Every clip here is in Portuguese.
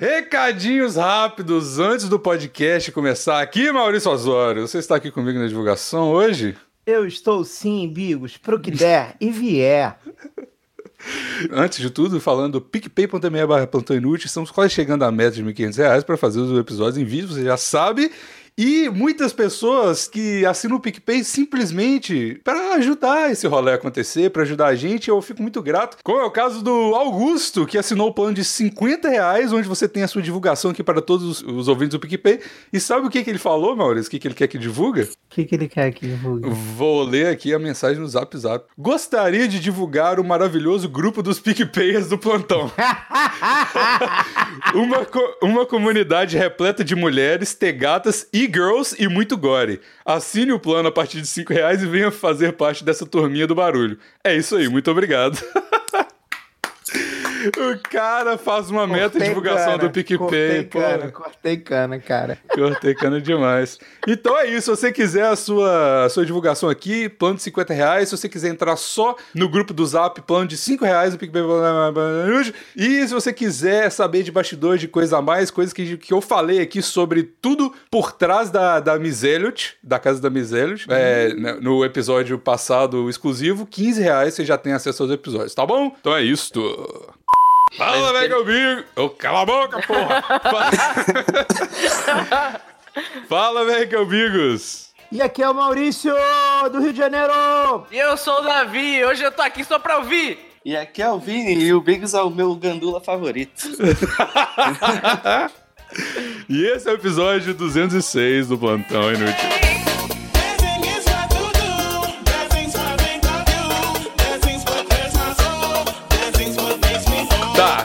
Recadinhos rápidos antes do podcast começar. Aqui, Maurício Osório. Você está aqui comigo na divulgação hoje? Eu estou sim, Bigos, pro que der e vier. Antes de tudo, falando picpay.me barra plantão inútil, estamos quase chegando à meta de R$ 1.500 para fazer os episódios em vídeo, você já sabe. E muitas pessoas que assinam o PicPay simplesmente para ajudar esse rolê a acontecer, para ajudar a gente, eu fico muito grato. Como é o caso do Augusto, que assinou o plano de 50 reais, onde você tem a sua divulgação aqui para todos os ouvintes do PicPay. E sabe o que, que ele falou, Maurício? O que, que ele quer que divulga? O que, que ele quer que divulgue? Vou ler aqui a mensagem no Zap Zap. Gostaria de divulgar o maravilhoso grupo dos PicPayers do plantão. uma, co uma comunidade repleta de mulheres, tegatas e girls e muito gore. Assine o plano a partir de 5 reais e venha fazer parte dessa turminha do barulho. É isso aí, muito obrigado. O cara faz uma cortei meta de divulgação cana, do PicPay. Cortei pô. cana, cortei cana, cara. Cortei cana demais. Então é isso. Se você quiser a sua, a sua divulgação aqui, plano de 50 reais. Se você quiser entrar só no grupo do Zap, plano de 5 reais, o PicPay. E se você quiser saber de bastidores, de coisa a mais, coisas que, que eu falei aqui sobre tudo por trás da, da Miseliot, da casa da Miseliot, hum. é, né, no episódio passado exclusivo, 15 reais você já tem acesso aos episódios, tá bom? Então é isso. Fala, velho, que eu Oh, cala a boca, porra! Fala, que eu E aqui é o Maurício, do Rio de Janeiro! E eu sou o Davi, hoje eu tô aqui só pra ouvir! E aqui é o Vini, e o Biggs é o meu gandula favorito. e esse é o episódio 206 do Plantão Inútil.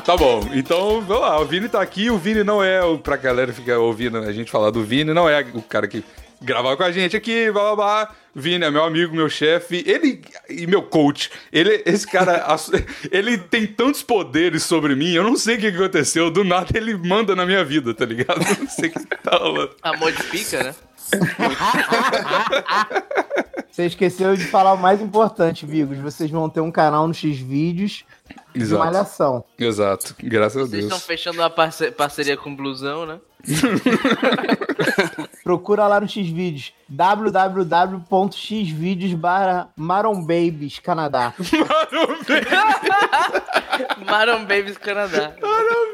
Tá, bom. Então, vamos lá. O Vini tá aqui. O Vini não é. Pra galera ficar ouvindo a gente falar do Vini, não é o cara que gravava com a gente aqui, blá blá blá. Vini é meu amigo, meu chefe, ele e meu coach. Ele, esse cara, ele tem tantos poderes sobre mim, eu não sei o que aconteceu. Do nada ele manda na minha vida, tá ligado? Não sei o que tá rolando. A modifica, né? Você esqueceu de falar o mais importante, Vigos. Vocês vão ter um canal no X Vídeos Exato. de malhação. Exato, graças Vocês a Deus. Vocês estão fechando uma parceria com o Blusão, né? Procura lá no Xvideos www.xvideos barra Maron Babies Canadá. Maron Babies. Maron Babies Canadá. Maron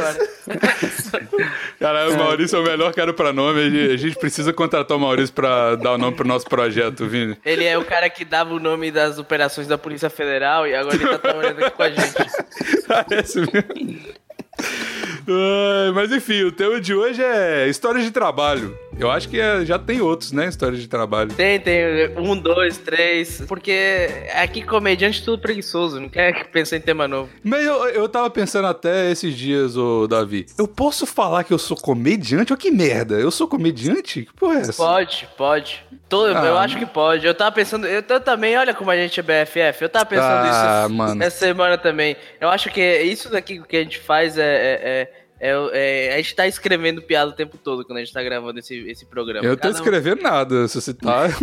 Babies. Cara, o Maurício é o melhor cara pra nome. A gente precisa contratar o Maurício pra dar o nome pro nosso projeto, Vini. Ele é o cara que dava o nome das operações da Polícia Federal e agora ele tá trabalhando aqui com a gente. Parece mesmo. Mas enfim, o tema de hoje é história de trabalho. Eu acho que é, já tem outros, né? Histórias de trabalho. Tem, tem. Um, dois, três. Porque aqui comediante tudo preguiçoso, não quer pensar em tema novo. Mas eu, eu tava pensando até esses dias, ô Davi. Eu posso falar que eu sou comediante? Olha que merda. Eu sou comediante? Que porra é essa? Pode, pode. Todo, ah, eu acho que pode. Eu tava pensando. Eu, eu, também, olha como a gente é BFF. Eu tava pensando ah, isso mano. essa semana também. Eu acho que isso daqui que a gente faz é, é, é é, é, a gente tá escrevendo piada o tempo todo quando a gente tá gravando esse, esse programa. Eu Cada tô escrevendo um... nada, se você tá.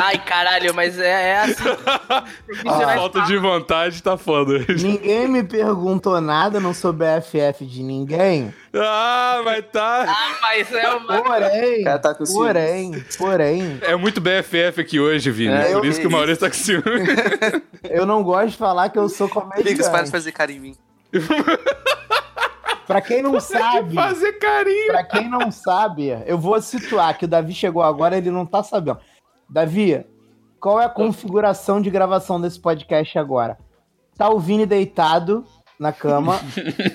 Ai, caralho, mas é, é assim. A falta de vontade tá foda. Ninguém me perguntou nada, não sou BFF de ninguém. Ah, mas tá. Ah, mas é uma. Porém, tá porém, porém. É muito BFF aqui hoje, Vini. É, Por isso que o Maurício tá com ciúme. eu não gosto de falar que eu sou comediante. Liga, para de fazer carinho em mim. Pra quem não sabe. Fazer carinho. Pra quem não sabe, eu vou situar que o Davi chegou agora, ele não tá sabendo. Davi, qual é a configuração de gravação desse podcast agora? Tá o Vini deitado na cama,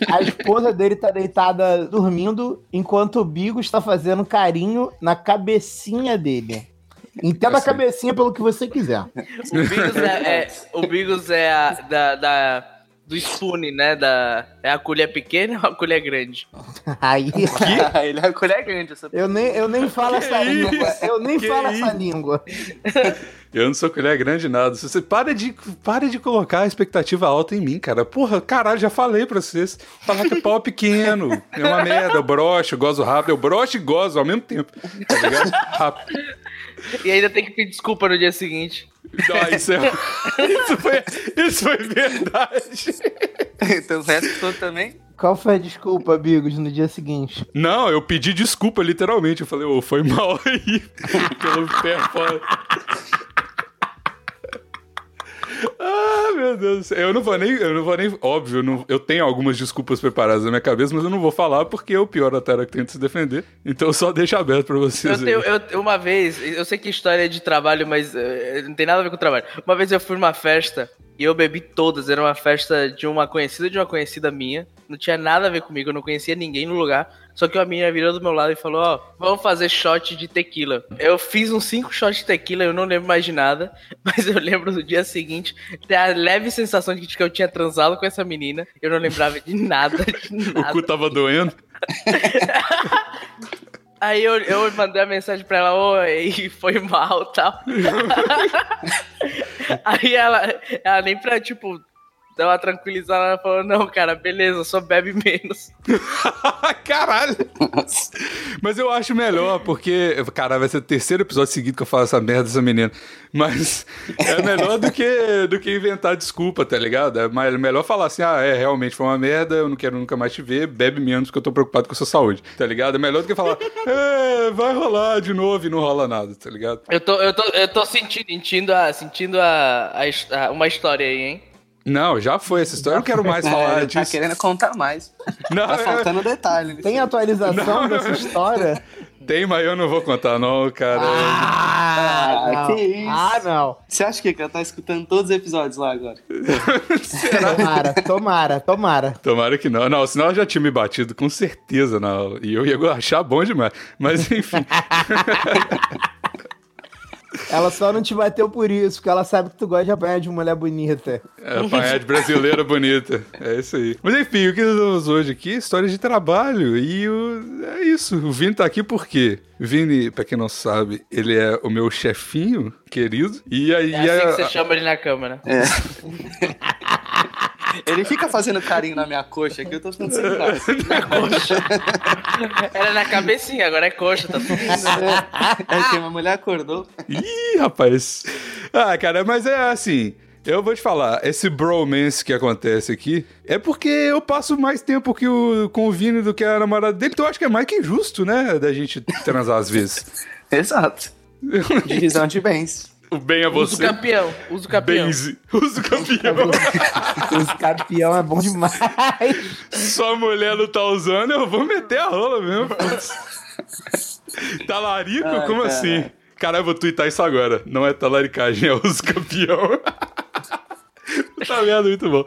a esposa dele tá deitada dormindo, enquanto o Bigo está fazendo carinho na cabecinha dele. Entenda a cabecinha pelo que você quiser. O Bigos é, é o Bigos é a, da, da do spoon, né? Da... É a colher pequena ou a colher grande? Aí. Ele é a colher grande. Essa... Eu, nem, eu nem falo que essa isso? língua. Eu nem que falo isso? essa língua. Eu não sou colher grande nada. Você para de, para de colocar a expectativa alta em mim, cara. Porra, caralho, já falei pra vocês. Falar que é pau pequeno. É uma merda. Eu broxo, eu gozo rápido. Eu broxo e gozo ao mesmo tempo. Tá ligado? Rápido. E ainda tem que pedir desculpa no dia seguinte. Não, isso, é... isso, foi, isso foi verdade. então o resto todo também? Qual foi a desculpa, Bigos, no dia seguinte? Não, eu pedi desculpa, literalmente. Eu falei, ô, oh, foi mal aí. Pelo pé Ah, meu Deus do céu. Eu não vou nem. Eu não vou nem. Óbvio, não, eu tenho algumas desculpas preparadas na minha cabeça, mas eu não vou falar porque é o pior Atara que tenta se defender. Então só deixa aberto pra vocês. Eu tenho, eu, uma vez, eu sei que história é de trabalho, mas uh, não tem nada a ver com trabalho. Uma vez eu fui numa festa e eu bebi todas. Era uma festa de uma conhecida de uma conhecida minha. Não tinha nada a ver comigo, eu não conhecia ninguém no lugar. Só que a menina virou do meu lado e falou: Ó, oh, vamos fazer shot de tequila. Eu fiz uns 5 shots de tequila, eu não lembro mais de nada. Mas eu lembro do dia seguinte ter a leve sensação de que eu tinha transado com essa menina. Eu não lembrava de nada. De nada. o cu tava doendo? Aí eu, eu mandei a mensagem pra ela, oi, foi mal tal. Aí ela, ela nem pra, tipo, dar uma tranquilizada, ela falou, não, cara, beleza, só bebe menos. Caralho! Mas eu acho melhor, porque, cara, vai ser o terceiro episódio seguido que eu falo essa merda dessa menina. Mas é melhor do que, do que inventar desculpa, tá ligado? É melhor falar assim, ah, é, realmente foi uma merda, eu não quero nunca mais te ver, bebe menos porque eu tô preocupado com a sua saúde, tá ligado? É melhor do que falar, é, vai rolar de novo e não rola nada, tá ligado? Eu tô, eu tô, eu tô sentindo, sentindo, a, sentindo a, a, uma história aí, hein? Não, já foi essa história. Eu não quero mais é, falar é, disso. Tá querendo contar mais. Não, tá faltando detalhe. Tem atualização não, dessa história? Tem, mas eu não vou contar, não, cara. Ah, ah que isso. Ah, não. Você acha que ela tá escutando todos os episódios lá agora? tomara, tomara, tomara. Tomara que não. Não, senão ela já tinha me batido, com certeza, não. E eu ia achar bom demais. Mas, enfim. Ela só não te bateu por isso, porque ela sabe que tu gosta de apanhar de mulher bonita. É, apanhar de brasileira bonita. É isso aí. Mas enfim, o que nós vamos hoje aqui? História de trabalho. E o... é isso. O Vini tá aqui por quê? Vini, pra quem não sabe, ele é o meu chefinho querido. E aí. É assim a... que você chama ele na câmera. É. Ele fica fazendo carinho na minha coxa aqui, eu tô ficando sem graça. Na coxa. Era na cabecinha, agora é coxa, tá tudo É, é que uma mulher acordou. Ih, rapaz. Ah, cara, mas é assim. Eu vou te falar, esse bromance que acontece aqui é porque eu passo mais tempo que o, com o Vini do que a namorada dele, então eu acho que é mais que justo, né? Da gente transar às vezes. Exato. Divisão de bens. O bem a você. Uso campeão. Uso campeão. Benze. Uso campeão. Uso campeão é bom demais. Sua mulher não tá usando, eu vou meter a rola mesmo. Talarico? Ai, Como cara. assim? Cara, eu vou twittar isso agora. Não é talaricagem, é uso campeão. tá vendo? Muito bom.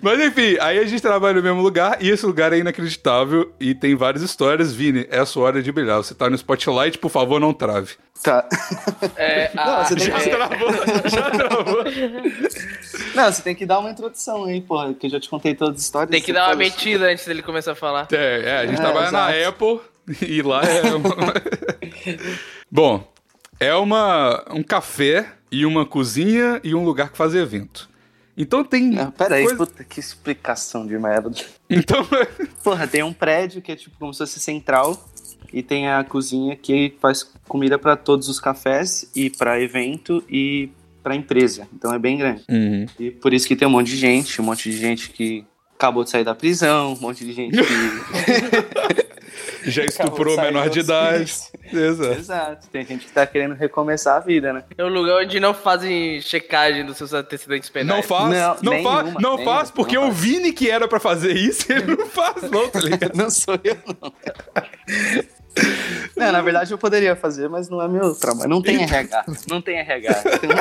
Mas enfim, aí a gente trabalha no mesmo lugar e esse lugar é inacreditável e tem várias histórias. Vini, é a sua hora de brilhar. Você tá no spotlight, por favor, não trave. Tá. É, não, você tem já que... travou, já travou. Não, você tem que dar uma introdução aí, porra, que eu já te contei todas as histórias. Tem que dar uma metida antes dele começar a falar. É, é a gente é, trabalha exato. na Apple e lá é. Uma... Bom, é uma, um café e uma cozinha e um lugar que faz evento. Então tem. Não, peraí, coisa... puta, que explicação de merda. Então. Porra, tem um prédio que é tipo como se fosse central. E tem a cozinha que faz comida para todos os cafés e para evento e para empresa. Então é bem grande. Uhum. E por isso que tem um monte de gente, um monte de gente que acabou de sair da prisão, um monte de gente que já estuprou menor de idade. Exato. Exato. Tem gente que tá querendo recomeçar a vida, né? É um lugar onde não fazem checagem dos seus antecedentes penais. Não faz, não, não nenhuma, faz, não nenhuma, faz, porque não o Vini que era pra fazer isso, ele não faz, não, tá ligado? não sou eu, não. Não, na verdade eu poderia fazer, mas não é meu trabalho. Não tem RH. Não tem RH. Tem um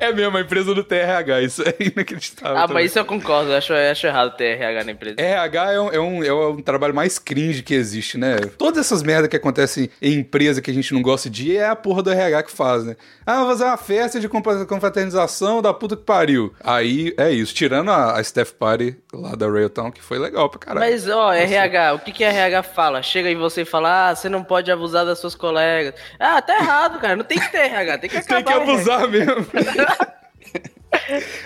É mesmo, a empresa do TRH, isso é inacreditável. Ah, também. mas isso eu concordo, eu acho, eu acho errado ter RH na empresa. RH é um, é, um, é um trabalho mais cringe que existe, né? Todas essas merdas que acontecem em empresa que a gente não gosta de é a porra do RH que faz, né? Ah, vou fazer uma festa de confraternização da puta que pariu. Aí é isso, tirando a, a Steph Party lá da Railtown, que foi legal pra caralho. Mas, ó, RH, o que que a RH fala? Chega em você fala, ah, você não pode abusar das suas colegas. Ah, tá errado, cara, não tem que ter RH, tem que acabar. tem que abusar mesmo.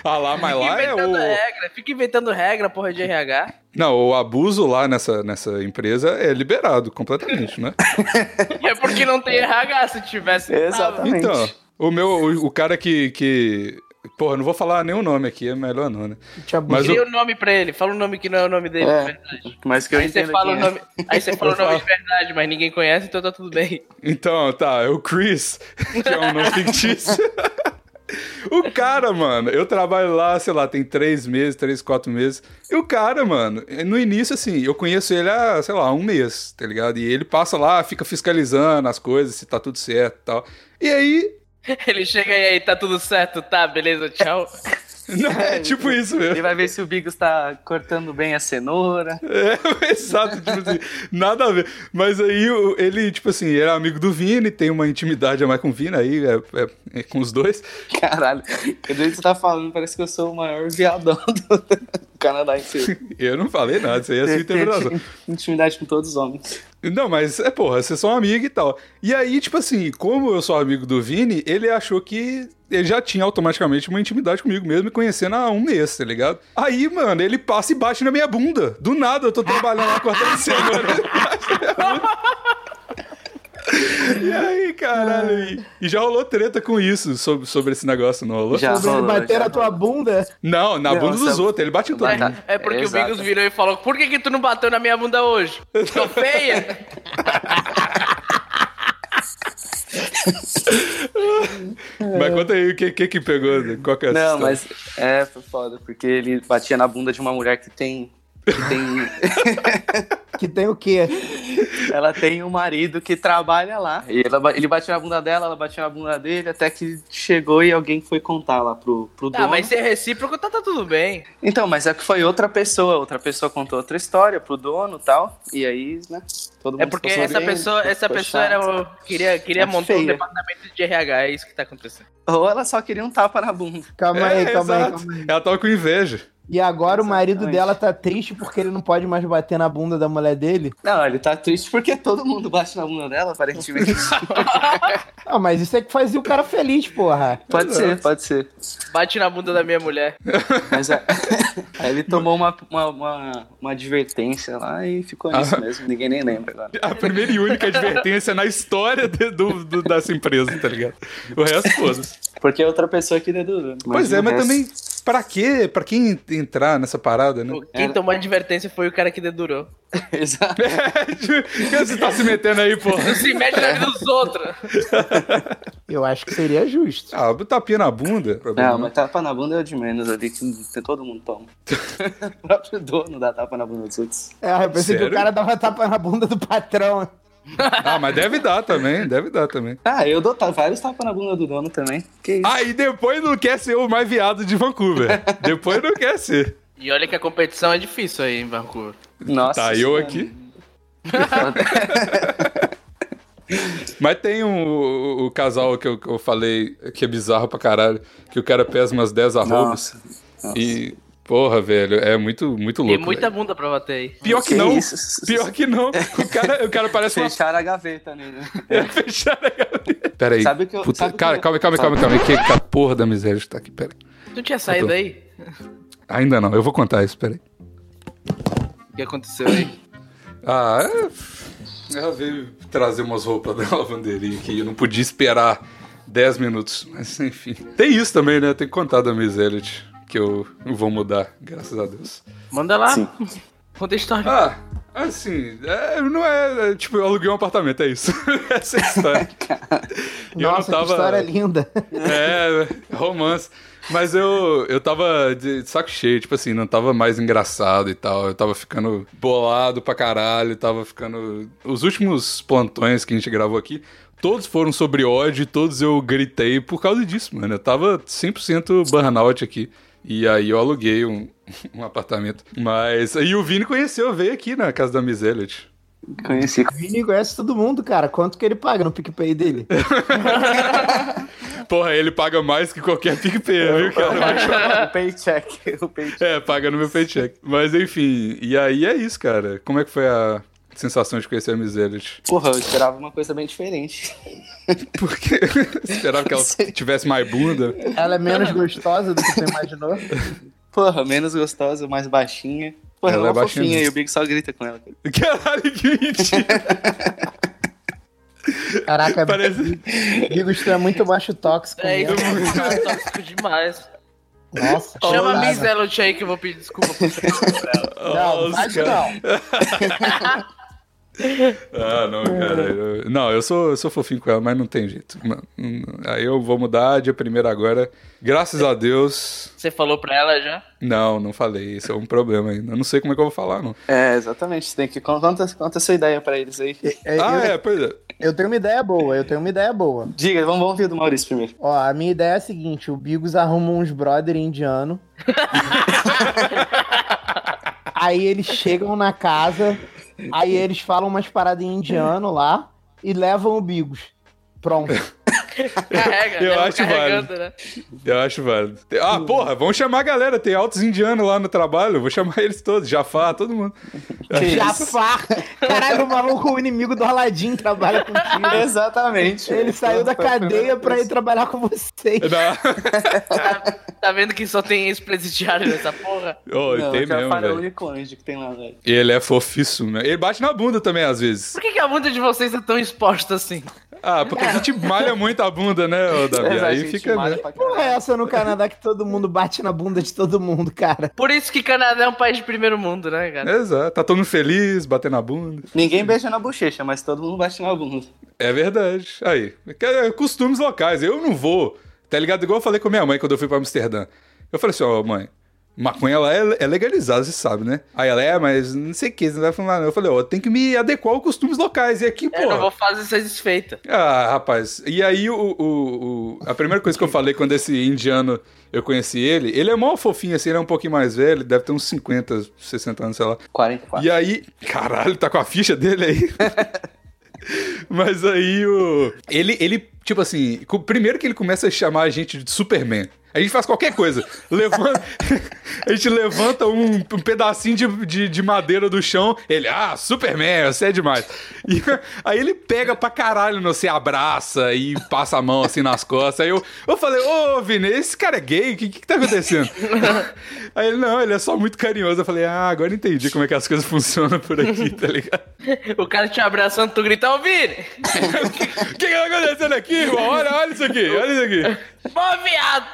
ah lá, mas lá é o... regra, fica inventando regra, porra de RH. Não, o abuso lá nessa, nessa empresa é liberado completamente, né? é porque não tem RH, se tivesse... Exatamente. Então, o meu, o, o cara que, que Porra, não vou falar nenhum nome aqui, é melhor não, né? Mas Cria o... um nome pra ele, fala um nome que não é o nome dele, é, de verdade. Mas que eu aí você fala o é. nome, Aí você fala o nome de verdade, mas ninguém conhece, então tá tudo bem. Então, tá, é o Chris, que é um nome fictício. O cara, mano, eu trabalho lá, sei lá, tem três meses, três, quatro meses. E o cara, mano, no início, assim, eu conheço ele há, sei lá, um mês, tá ligado? E ele passa lá, fica fiscalizando as coisas, se tá tudo certo e tal. E aí. Ele chega aí, tá tudo certo, tá, beleza, tchau. Não, é, tipo isso mesmo. Ele vai ver se o Bigos tá cortando bem a cenoura. É, exato, tipo assim, nada a ver. Mas aí ele, tipo assim, era amigo do Vini, tem uma intimidade a mais com o Vini aí, é, é, é com os dois. Caralho, quando você tá falando, parece que eu sou o maior viadão do Canadá inteiro. eu não falei nada, isso aí é sua interpretação. Intimidade com todos os homens. Não, mas é porra, vocês são amigos e tal. E aí, tipo assim, como eu sou amigo do Vini, ele achou que ele já tinha automaticamente uma intimidade comigo mesmo, me conhecendo há um mês, tá ligado? Aí, mano, ele passa e bate na minha bunda. Do nada, eu tô trabalhando lá cortando cenoura. E aí, caralho? E já rolou treta com isso, sobre, sobre esse negócio, não rolou? Já sobre ele bater na tua bunda? Não, na não, bunda dos outros, ele bate em todo mundo. É porque é, o Bigos virou e falou, por que que tu não bateu na minha bunda hoje? Tô feia? mas conta aí o que, que que pegou, qual que é Não, mas é, foi foda, porque ele batia na bunda de uma mulher que tem que tem. que tem o quê? Ela tem um marido que trabalha lá. E ela, ele batia na bunda dela, ela batia na bunda dele, até que chegou e alguém foi contar lá pro, pro dono. Ah, mas se é recíproco, tá, tá tudo bem. Então, mas é que foi outra pessoa. Outra pessoa contou outra história pro dono e tal. E aí, né? Todo é porque essa bem, pessoa, essa pessoa era, queria, queria é montar feia. um departamento de RH, é isso que tá acontecendo. Ou ela só queria um tapa na bunda. Calma aí, é, calma, aí calma aí. Ela tava com inveja. E agora Exatamente. o marido dela tá triste porque ele não pode mais bater na bunda da mulher dele? Não, ele tá triste porque todo mundo bate na bunda dela, aparentemente. não, mas isso é que fazia o cara feliz, porra. Pode ser, pode ser. Bate na bunda da minha mulher. Mas é... aí ele tomou uma, uma, uma, uma, advertência lá e ficou nisso ah. mesmo. Ninguém nem lembra agora. A primeira e única advertência na história de, do, do, dessa empresa, tá ligado? O resto, foda-se. Porque é outra pessoa que dedurou. Pois é, mas resto... também Pra quê? Pra quem entrar nessa parada, né? Quem tomou a advertência foi o cara que dedurou. Exato. É, você tá se metendo aí, pô? Não se mete na vida dos outros. Eu acho que seria justo. Ah, tapinha na bunda. Não, mas tapa na bunda é de menos ali, que todo mundo toma. o próprio dono dá tapa na bunda dos outros. É, eu pensei Sério? que o cara dava tapa na bunda do patrão. ah, mas deve dar também, deve dar também. Ah, eu dou vários tapas na bunda do dono também. Que isso? Ah, e depois não quer ser o mais viado de Vancouver. depois não quer ser. E olha que a competição é difícil aí em Vancouver. Nossa. Tá, eu aqui. Mas tem um, o, o casal que eu, que eu, falei que é bizarro pra caralho, que o cara pesa umas 10 arrobas. Nossa, nossa. E Porra, velho, é muito, muito louco. Tem muita velho. bunda pra bater aí. Pior que, que não. Isso? Pior que não. O cara, o cara parece Fecharam uma... a gaveta nele. É, fecharam a gaveta. Pera aí. Sabe que eu, Puta, sabe cara, que eu... calma, calma, calma, calma. Que, que a porra da miséria está aqui, pera aí. Tu tinha saído tô... aí? Ainda não, eu vou contar isso, pera aí. O que aconteceu aí? Ah, é... ela veio trazer umas roupas da lavanderia que eu não podia esperar 10 minutos. Mas enfim. Tem isso também, né? Tem que contar da Miss Elliot que eu vou mudar, graças a Deus. Manda lá. Sim. Conta a história. Ah, assim, é, não é, é, Tipo, eu aluguei um apartamento, é isso. Essa é a história. Nossa, tava, que história linda. É, romance. Mas eu, eu tava de saco cheio, tipo assim, não tava mais engraçado e tal. Eu tava ficando bolado pra caralho, tava ficando. Os últimos plantões que a gente gravou aqui, todos foram sobre ódio, todos eu gritei por causa disso, mano. Eu tava 100% burnout aqui. E aí eu aluguei um, um apartamento. Mas aí o Vini conheceu, veio aqui na casa da Miss Elliot. Conheci. O Vini conhece todo mundo, cara. Quanto que ele paga no PicPay dele? Porra, ele paga mais que qualquer PicPay, viu, cara? o paycheck. O paycheck. É, paga no meu paycheck. Mas enfim, e aí é isso, cara. Como é que foi a sensação de conhecer a Miss Elliot? Porra, eu esperava uma coisa bem diferente. Por quê? Esperava que ela tivesse mais bunda. Ela é menos gostosa do que você imaginou? Porra, menos gostosa, mais baixinha. Porra, ela, ela é, é baixinha fofinha e o Big só grita com ela. Caralho, que mentira! Caraca, Parece... Bigos, tu é muito baixo tóxico. É, isso é tóxico demais. Nossa. Chama a Miss Elliot aí que eu vou pedir desculpa por Não, não não. ah, não, cara. Não, eu sou, eu sou fofinho com ela, mas não tem jeito. Aí eu vou mudar dia primeiro agora. Graças a Deus. Você falou pra ela já? Não, não falei. Isso é um problema ainda. Eu não sei como é que eu vou falar, não. É, exatamente. Você tem que. Conta, conta a sua ideia pra eles aí. É, ah, eu, é, pois é. Eu tenho uma ideia boa, eu tenho uma ideia boa. Diga, vamos, vamos ver do Maurício primeiro. Ó, a minha ideia é a seguinte: o Bigos arruma uns brother indiano. aí eles chegam na casa Aí eles falam umas paradas em indiano lá e levam o Bigos. Pronto. Carrega, eu acho válido. Né? Eu acho válido. Ah, porra, vamos chamar a galera. Tem altos indianos lá no trabalho. Vou chamar eles todos. Jafar, todo mundo. Jafar! Caralho, o maluco, o inimigo do Aladim, trabalha contigo. Exatamente. Ele saiu da cadeia pra ir trabalhar com vocês. Tá, tá, vendo que só tem ex-presidiário nessa porra? Oh, Não, tem mesmo, é o único anjo que tem lá, velho. Ele é fofíssimo, né? Ele bate na bunda também, às vezes. Por que, que a bunda de vocês é tão exposta assim? Ah, porque a gente malha muito a bunda, né, Davi? É, Aí fica. Né? Porra, é essa no Canadá que todo mundo bate na bunda de todo mundo, cara. Por isso que Canadá é um país de primeiro mundo, né, cara? Exato. Tá todo mundo feliz, batendo na bunda. Ninguém beija na bochecha, mas todo mundo bate na bunda. É verdade. Aí. É costumes locais. Eu não vou. Tá ligado? Igual eu falei com minha mãe quando eu fui pra Amsterdã. Eu falei assim, ó, oh, mãe, Maconha lá é, é, legalizada, você sabe, né? Aí ela é, mas não sei o que, você não vai falar não. Eu falei, ó, oh, tem que me adequar aos costumes locais. E aqui, pô. Eu não vou fazer ser desfeita. Ah, rapaz. E aí, o, o, o, a primeira coisa que eu falei quando esse indiano eu conheci ele, ele é mó fofinho, assim, ele é um pouquinho mais velho, deve ter uns 50, 60 anos, sei lá. 44. E aí, caralho, tá com a ficha dele aí. Mas aí o. Ele, ele, tipo assim, primeiro que ele começa a chamar a gente de Superman. A gente faz qualquer coisa. Levanta, a gente levanta um, um pedacinho de, de, de, madeira do chão. Ele, ah, Superman, você é demais. E aí ele pega pra caralho, não sei, abraça e passa a mão assim nas costas. Aí eu, eu falei, ô Vini, esse cara é gay? O que, que tá acontecendo? Aí ele, não, ele é só muito carinhoso. Eu falei, ah, agora entendi como é que as coisas funcionam por aqui, tá ligado? o cara te abraçando, tu grita, ô Vini! O que, que tá acontecendo aqui, irmão? Olha, olha isso aqui, olha isso aqui. Bom, viado!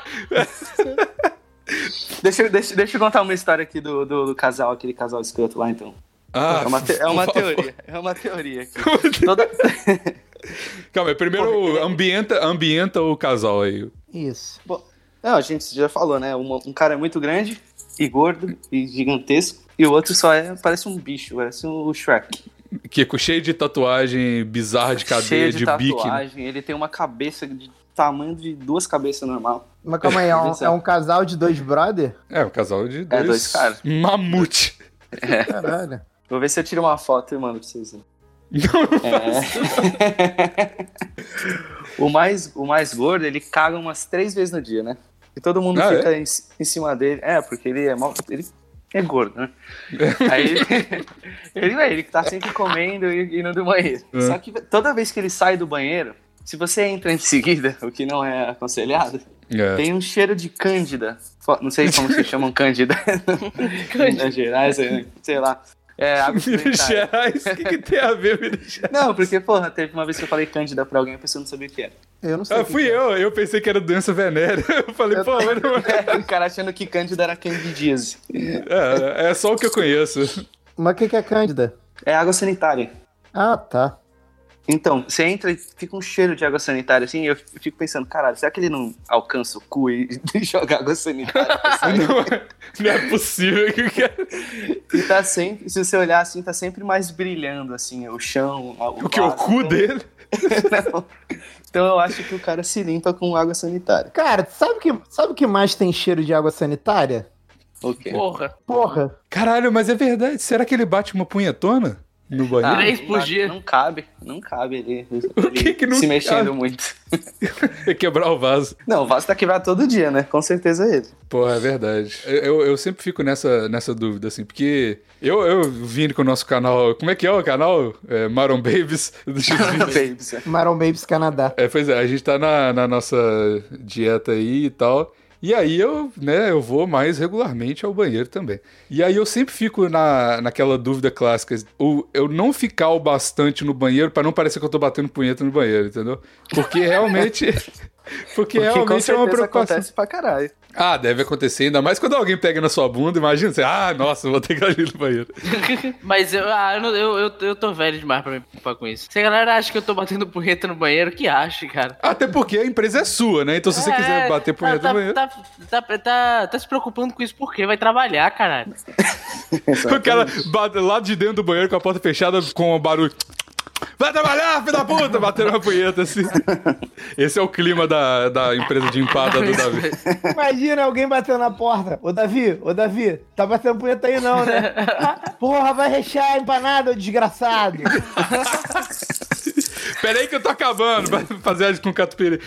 deixa, deixa, deixa eu contar uma história aqui do, do, do casal, aquele casal escroto lá, então. Ah, é uma, te, é uma teoria. É uma teoria aqui. Toda... Calma aí, primeiro ambienta, ambienta o casal aí. Isso. Bom, não, a gente já falou, né? Um, um cara muito grande e gordo e gigantesco. E o outro só é, parece um bicho, parece o Shrek. Que é cheio de tatuagem bizarra de cadeia, cheio de, de tatuagem. Bique. Ele tem uma cabeça de tamanho de duas cabeças normal. Mas calma aí, é um, é um casal de dois brother? É, um casal de dois, é, dois caras. Mamute. É. Caralho. Vou ver se eu tiro uma foto e mando pra vocês. É... o, mais, o mais gordo, ele caga umas três vezes no dia, né? E todo mundo ah, fica é? em, em, cima dele. É, porque ele é mal. Ele é gordo, né? Aí ele, ele, ele tá sempre comendo e indo do banheiro. É. Só que toda vez que ele sai do banheiro, se você entra em seguida, o que não é aconselhado, é. tem um cheiro de cândida. Não sei como se chamam cândida. Minas Gerais, sei lá. É, água Minas Gerais? O que, que, tem a ver Minas Gerais? Não, porque, porra, teve uma vez que eu falei cândida pra alguém e a pessoa não sabia o que era. Eu não sei. Ah, fui eu. Eu pensei que era doença venérea. Eu falei, eu pô, mas não é. O cara achando que cândida era candidíase. É, é só o que eu conheço. Mas o que, que é cândida? É água sanitária. Ah, tá. Então, você entra e fica um cheiro de água sanitária, assim, eu fico pensando, caralho, será que ele não alcança o cu e, joga água sanitária? não, é, não é possível que o cara... E tá sempre, se você olhar assim, tá sempre mais brilhando, assim, o chão, o, o que, o cu dele? não. Então eu acho que o cara se limpa com água sanitária. Cara, sabe que, sabe o que mais tem cheiro de água sanitária? O quê? Porra. Porra. Caralho, mas é verdade. Será que ele bate uma punhetona? No banheiro? Três por dia. Não cabe, não cabe ele, o que que não se mexendo cabe? muito. é quebrar o vaso. Não, o vaso tá quebrado todo dia, né? Com certeza é ele. Pô, é verdade. Eu, eu sempre fico nessa, nessa dúvida, assim, porque eu, eu vim com o nosso canal. Como é que é o canal? É, Maron Babies do Maron Babies, é. Maron Babies Canadá. É, pois é, a gente tá na, na nossa dieta aí e tal. E aí eu, né, eu vou mais regularmente ao banheiro também. E aí eu sempre fico na, naquela dúvida clássica, o, eu não ficar o bastante no banheiro para não parecer que eu tô batendo punheta no banheiro, entendeu? Porque realmente Porque, Porque realmente é uma preocupação. acontece pra caralho. Ah, deve acontecer, ainda mais quando alguém pega na sua bunda, imagina você, ah, nossa, vou ter que ir no banheiro. Mas eu, ah, eu, eu, eu, tô velho demais pra me preocupar com isso. Se a galera acha que eu tô batendo punheta no banheiro, que acha, cara? Até porque a empresa é sua, né? Então se você é, quiser bater tá, punheta tá, no banheiro... Tá, tá, tá, tá, tá se preocupando com isso por quê? Vai trabalhar, caralho. o cara lá de dentro do banheiro com a porta fechada com o barulho... Vai trabalhar, filho da puta! Batendo uma punheta assim. Esse é o clima da, da empresa de empada do Davi. Imagina alguém batendo na porta. Ô, Davi, ô, Davi, tá batendo punheta aí não, né? Porra, vai rechear a empanada, desgraçado. Pera aí que eu tô acabando. Vai fazer com catupiry.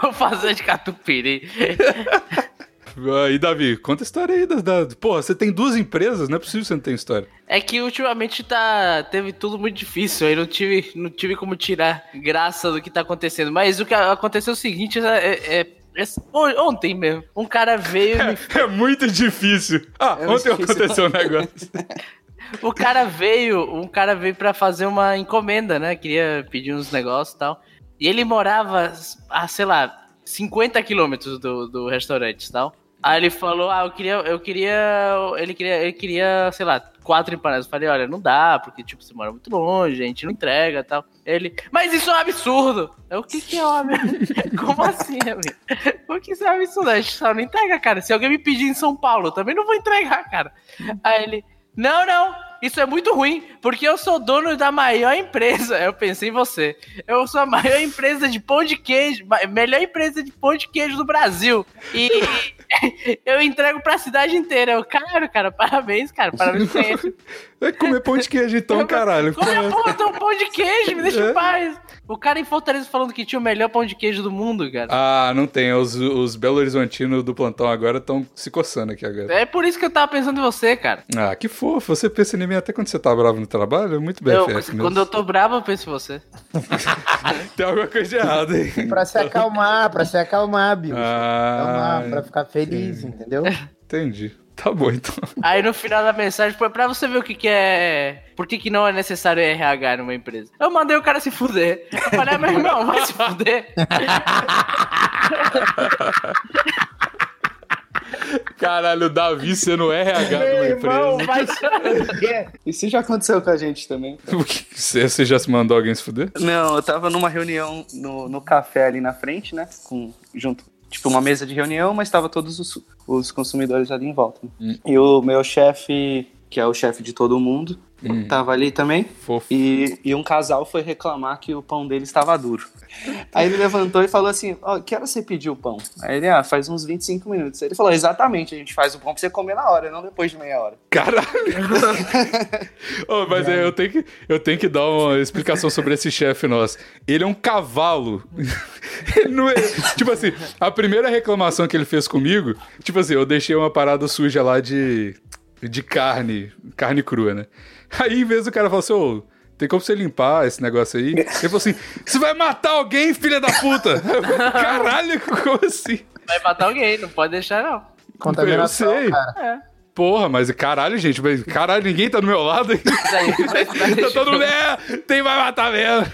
Vou fazer de catupiry. E Davi, conta a história aí. Da, da... Porra, você tem duas empresas, não é possível que você não tenha história. É que ultimamente tá. Teve tudo muito difícil, aí não tive, não tive como tirar graça do que tá acontecendo. Mas o que aconteceu é o seguinte: é, é, é Ontem mesmo, um cara veio. É, me... é muito difícil. Ah, é ontem difícil. aconteceu um negócio. o cara veio, um cara veio para fazer uma encomenda, né? Queria pedir uns negócios e tal. E ele morava, a, sei lá, 50 quilômetros do, do restaurante e tal. Aí ele falou, ah, eu queria, eu queria, ele queria, ele queria, sei lá, quatro empanadas. Eu falei, olha, não dá, porque, tipo, você mora muito longe, a gente não entrega tal. Ele, mas isso é um absurdo! Eu, o que que é absurdo? Como assim, amigo? Por que isso é um absurdo? A gente só não entrega, cara. Se alguém me pedir em São Paulo, eu também não vou entregar, cara. Aí ele, não, não, isso é muito ruim, porque eu sou dono da maior empresa. Eu pensei em você. Eu sou a maior empresa de pão de queijo, melhor empresa de pão de queijo do Brasil. E eu entrego pra cidade inteira. Eu, cara, cara, parabéns, cara, parabéns isso. Vai comer pão de queijo então, caralho. Come, pô, pão de queijo, me deixa é. em paz. O cara em Fortaleza falando que tinha o melhor pão de queijo do mundo, cara. Ah, não tem. Os, os Belo Horizontinos do plantão agora estão se coçando aqui agora. É por isso que eu tava pensando em você, cara. Ah, que fofo. Você pensa em mim até quando você tá bravo no trabalho? Muito bem, Quando eu tô bravo, eu penso em você. tem alguma coisa de errado aí. pra se acalmar, pra se acalmar, Bill. Ah, acalmar, pra ficar feliz, entendeu? Entendi. Tá bom, então. Aí no final da mensagem foi pra você ver o que, que é. Por que, que não é necessário RH numa empresa. Eu mandei o cara se fuder. Eu falei, ah, meu irmão, vai se fuder. Caralho, o Davi sendo RH numa irmão, empresa. Mas... Isso já aconteceu com a gente também. Você já se mandou alguém se fuder? Não, eu tava numa reunião no, no café ali na frente, né? Com, junto tipo, uma mesa de reunião, mas estava todos os, os consumidores ali em volta. Hum. E o meu chefe, que é o chefe de todo mundo, hum. tava ali também. Fofo. E, e um casal foi reclamar que o pão dele estava duro. Aí ele levantou e falou assim: Ó, oh, que hora você pediu o pão? Aí ele, ah, faz uns 25 minutos. Aí ele falou: Exatamente, a gente faz o pão pra você comer na hora, não depois de meia hora. Caralho! oh, mas é, eu, tenho que, eu tenho que dar uma explicação sobre esse chefe nosso. Ele é um cavalo. não é, tipo assim, a primeira reclamação que ele fez comigo, tipo assim, eu deixei uma parada suja lá de, de carne, carne crua, né? Aí, em vez do cara falar assim, ô. Oh, tem como você limpar esse negócio aí? Ele falou assim: você vai matar alguém, filha da puta? Caralho, como assim? Vai matar alguém, não pode deixar, não. Contaminação, Eu sei. Cara. É. Porra, mas caralho, gente, mas caralho, ninguém tá do meu lado aí. tá todo mundo, é, tem vai matar mesmo.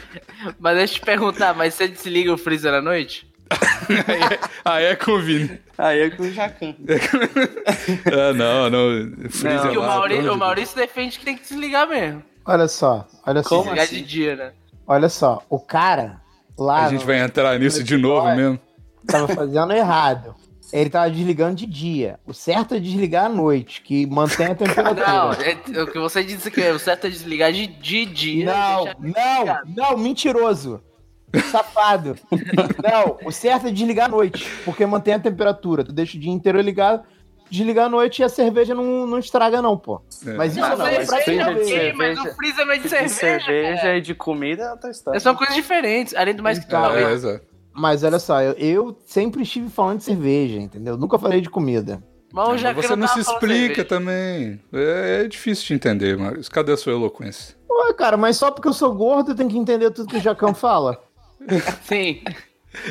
Mas deixa eu te perguntar, mas você desliga o freezer à noite? aí, é, aí é com o Vini. Aí é com o Jacan. ah, não, não. Freezer não, o, Maurício, o Maurício defende que tem que desligar mesmo. Olha só, olha só. Como assim? de dia, né? Olha só, o cara lá. A gente no, vai entrar nisso de novo mesmo. Tava fazendo errado. Ele tava desligando de dia. O certo é desligar à noite, que mantém a temperatura. Não, é, o que você disse que o certo é desligar de, de dia. Não, não, não, mentiroso. Safado. não, o certo é desligar à noite, porque mantém a temperatura. Tu deixa o dia inteiro ligado desligar à noite e a cerveja não, não estraga, não, pô. É. Mas isso não, não, é pra cerveja, de cerveja, mas o freezer não é de, de cerveja. cerveja e de comida é outra história. São coisas diferentes, além do mais que então, é, é, Mas olha só, eu, eu, sempre estive falando de cerveja, entendeu? Nunca falei de comida. Mas, mas você não se explica também. É, é, difícil de entender, mas cadê a sua eloquência? Ué, cara, mas só porque eu sou gordo eu tenho que entender tudo que o Jacão fala. Sim.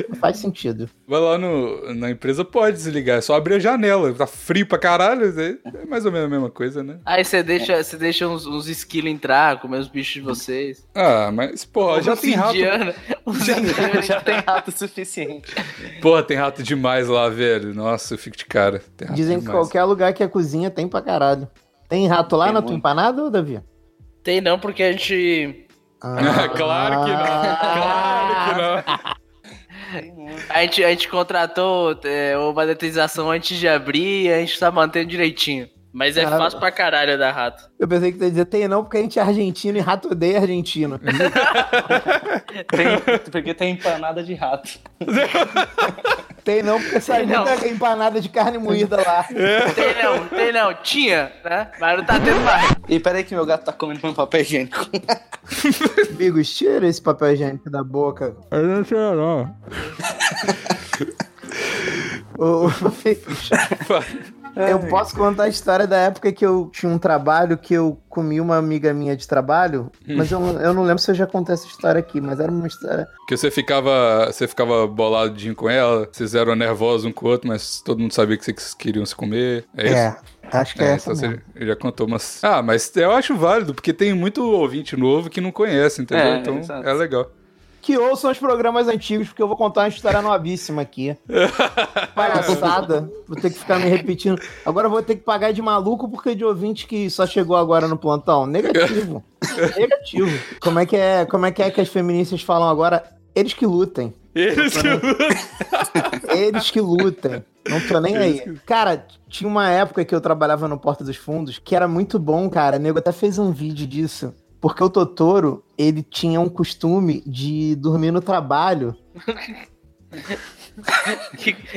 Não faz sentido. Vai lá no, na empresa, pode desligar. É só abrir a janela. Tá frio pra caralho. É mais ou menos a mesma coisa, né? Aí você deixa, você deixa uns, uns esquilos entrar, comer os bichos de vocês. Ah, mas, pô, já tem rato. Já, já tem rato suficiente. Porra, tem rato demais lá, velho. Nossa, eu fico de cara. Dizem demais. que qualquer lugar que é cozinha tem pra caralho. Tem rato lá tem na muito. tua empanada, Davi? Tem não, porque a gente. Ah, claro que não. Claro que não. A gente, a gente contratou é, uma detetização antes de abrir e a gente tá mantendo direitinho. Mas é Caramba. fácil pra caralho dar rato. Eu pensei que tu ia dizer, tem não, porque a gente é argentino e rato odeia argentino. tem, porque tem empanada de rato. Tem não, porque sai muita empanada de carne moída lá. É. Tem não, tem não. Tinha, né? Mas não tá tendo mais. E peraí que meu gato tá comendo um papel higiênico. Bigos, tira esse papel higiênico da boca. Eu não tira não. o, o, eu posso contar a história da época que eu tinha um trabalho que eu comi uma amiga minha de trabalho, mas eu, eu não lembro se eu já contei essa história aqui, mas era uma história. Que você ficava. Você ficava boladinho com ela, vocês eram nervosos um com o outro, mas todo mundo sabia que vocês queriam se comer. É, é isso? Acho que é, é essa então mesmo. Você já contou umas. Ah, mas eu acho válido, porque tem muito ouvinte novo que não conhece, entendeu? É, então é legal que ouçam os programas antigos, porque eu vou contar uma história novíssima aqui. Palhaçada. Vou ter que ficar me repetindo. Agora eu vou ter que pagar de maluco porque de ouvinte que só chegou agora no plantão. Negativo. Negativo. Como é que é, como é que é que as feministas falam agora? Eles que lutem. Eles que lutem. Eles que lutem. Não tô nem aí. Cara, tinha uma época que eu trabalhava no Porta dos Fundos que era muito bom, cara. O nego até fez um vídeo disso. Porque o Totoro, ele tinha um costume de dormir no trabalho.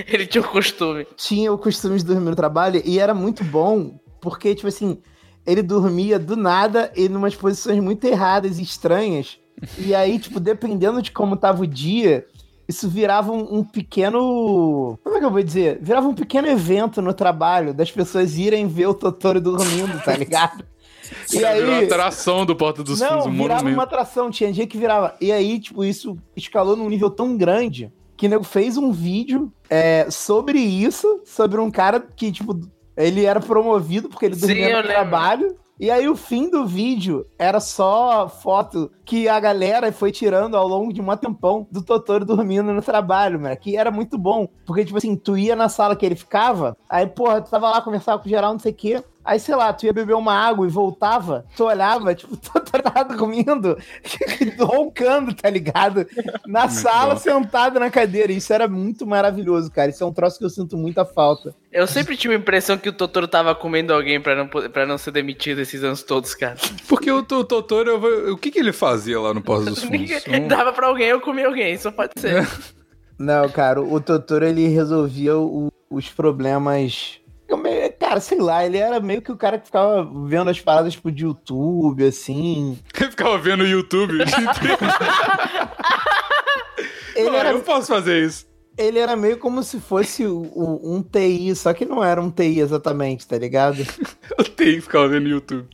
ele tinha o costume. Tinha o costume de dormir no trabalho e era muito bom, porque, tipo assim, ele dormia do nada e em umas posições muito erradas e estranhas. E aí, tipo, dependendo de como tava o dia, isso virava um, um, pequeno. Como é que eu vou dizer? Virava um pequeno evento no trabalho das pessoas irem ver o Totoro dormindo, tá ligado? E aí, virou atração do Porta dos não, Fundos, um virava monumento. uma atração, tinha dia que virava. E aí, tipo, isso escalou num nível tão grande que o nego fez um vídeo é, sobre isso, sobre um cara que, tipo, ele era promovido porque ele dormia Sim, no trabalho. E aí o fim do vídeo era só foto que a galera foi tirando ao longo de um tempão do Totoro dormindo no trabalho, mano. Que era muito bom. Porque, tipo assim, tu ia na sala que ele ficava, aí, porra, tu tava lá, conversava com o geral, não sei o quê. Aí, sei lá, tu ia beber uma água e voltava, tu olhava, tipo, tu tava dormindo, roncando, tá ligado? Na muito sala, bom. sentado na cadeira. Isso era muito maravilhoso, cara. Isso é um troço que eu sinto muita falta. Eu sempre tive a impressão que o Totoro tava comendo alguém pra não, pra não ser demitido esses anos todos, cara. Porque o, o Totoro, o que que ele fazia lá no Pós dos Fundos? Dava pra alguém, eu comia alguém, só pode ser. Não, cara, o Totoro, ele resolvia o, os problemas Cara, sei lá, ele era meio que o cara que ficava vendo as paradas tipo, de YouTube, assim. Ele ficava vendo o YouTube. ele era... Eu posso fazer isso. Ele era meio como se fosse o, um TI, só que não era um TI exatamente, tá ligado? o TI ficava vendo o YouTube.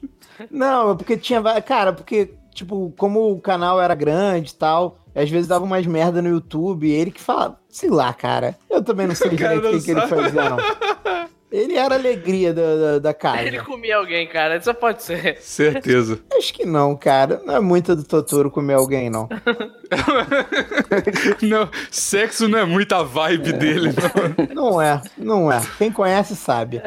Não, é porque tinha. Cara, porque, tipo, como o canal era grande e tal, às vezes dava umas merda no YouTube, ele que falava, sei lá, cara. Eu também não sei direito o que, que ele fazia, não. Ele era a alegria da, da, da casa. Ele comia alguém, cara. Só pode ser. Certeza. Acho que não, cara. Não é muito do Totoro comer alguém, não. não, sexo não é muita vibe é. dele, não. Não é, não é. Quem conhece sabe.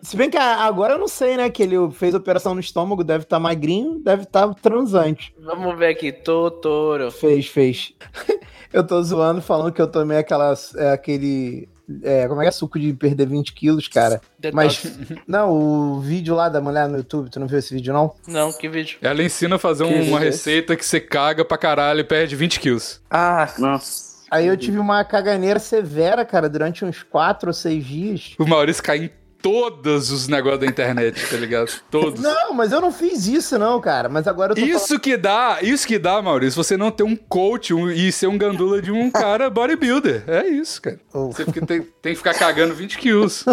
Se bem que agora eu não sei, né? Que ele fez operação no estômago, deve estar tá magrinho, deve estar tá transante. Vamos ver aqui, Totoro. Fez, fez. Eu tô zoando falando que eu tomei aquelas, é, aquele é, como é que é suco de perder 20 quilos, cara? Detox. Mas, não, o vídeo lá da mulher no YouTube, tu não viu esse vídeo, não? Não, que vídeo? Ela ensina a fazer que uma receita que você caga pra caralho e perde 20 quilos. Ah, nossa. Aí eu tive uma caganeira severa, cara, durante uns 4 ou 6 dias. O Maurício cai todos os negócios da internet, tá ligado? Todos. Não, mas eu não fiz isso, não, cara. Mas agora eu tô Isso falando... que dá, isso que dá, Maurício, você não ter um coach um, e ser um gandula de um cara bodybuilder. É isso, cara. Oh. Você fica, tem, tem, que ficar cagando 20 quilos.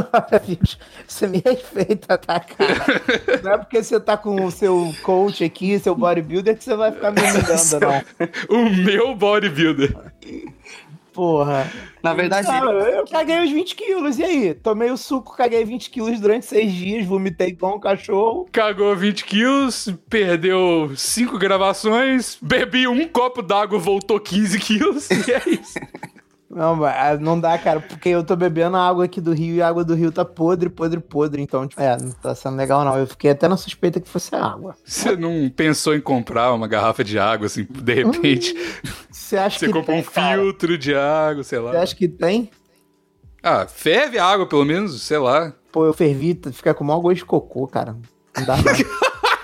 você me respeita, tá, cara? Não é porque você tá com o seu coach aqui, seu bodybuilder, que você vai ficar me humilhando, não. o meu bodybuilder. Porra. Na verdade. Não, eu caguei os 20 quilos. E aí? Tomei o suco, caguei 20 quilos durante seis dias, vomitei igual um cachorro. Cagou 20 quilos, perdeu cinco gravações, bebi um copo d'água, voltou 15 quilos. E é isso. Não, ah, não dá, cara, porque eu tô bebendo água aqui do rio e a água do rio tá podre, podre, podre. Então, tipo, é, não tá sendo legal, não. Eu fiquei até na suspeita que fosse água. Você não pensou em comprar uma garrafa de água, assim, de repente? Você acha Você que compra tem, um filtro cara? de água, sei lá. Você acha que tem? Ah, ferve a água, pelo menos, sei lá. Pô, eu fervi, fica com o maior gosto de cocô, cara. Não dá, não.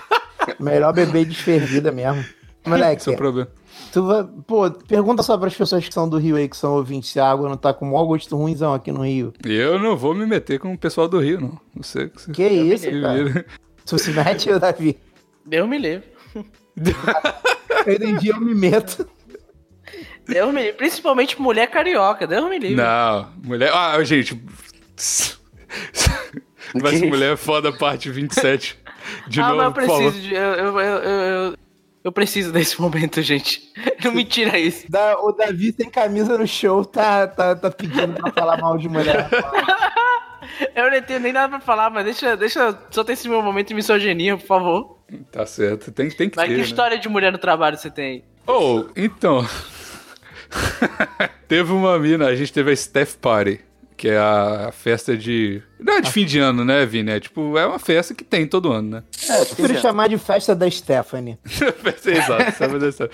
Melhor beber desfervida mesmo. Moleque, é o problema. Tu vai, pô, pergunta só para as pessoas que são do Rio aí, que são ouvintes, se a água não tá com o maior gosto ruimzão aqui no Rio. Eu não vou me meter com o pessoal do Rio, não. Não sei que você... Que isso, cara? Tu se mete, ô Davi? Deus me livre. Eu em dia eu me meto. Deus me livre. Principalmente mulher carioca, Deus me livre. Não, mulher... Ah, gente... Ser mulher foda parte 27. De ah, novo, mas eu preciso de... Eu, eu, eu, eu, eu preciso desse momento, gente. Não me tira isso. Da, o Davi sem camisa no show tá, tá, tá pedindo pra falar mal de mulher. Eu não tenho nem nada pra falar, mas deixa, deixa só ter esse meu momento de misoginia, por favor. Tá certo, tem, tem que Mas ter, que né? história de mulher no trabalho você tem? Oh, então. teve uma mina, a gente teve a Steph Party, que é a, a festa de. Não é de fim de ano, né, Vini? É tipo, é uma festa que tem todo ano, né? É, eu prefiro chamar de festa da Stephanie. Festa, Exato, sabe dessa.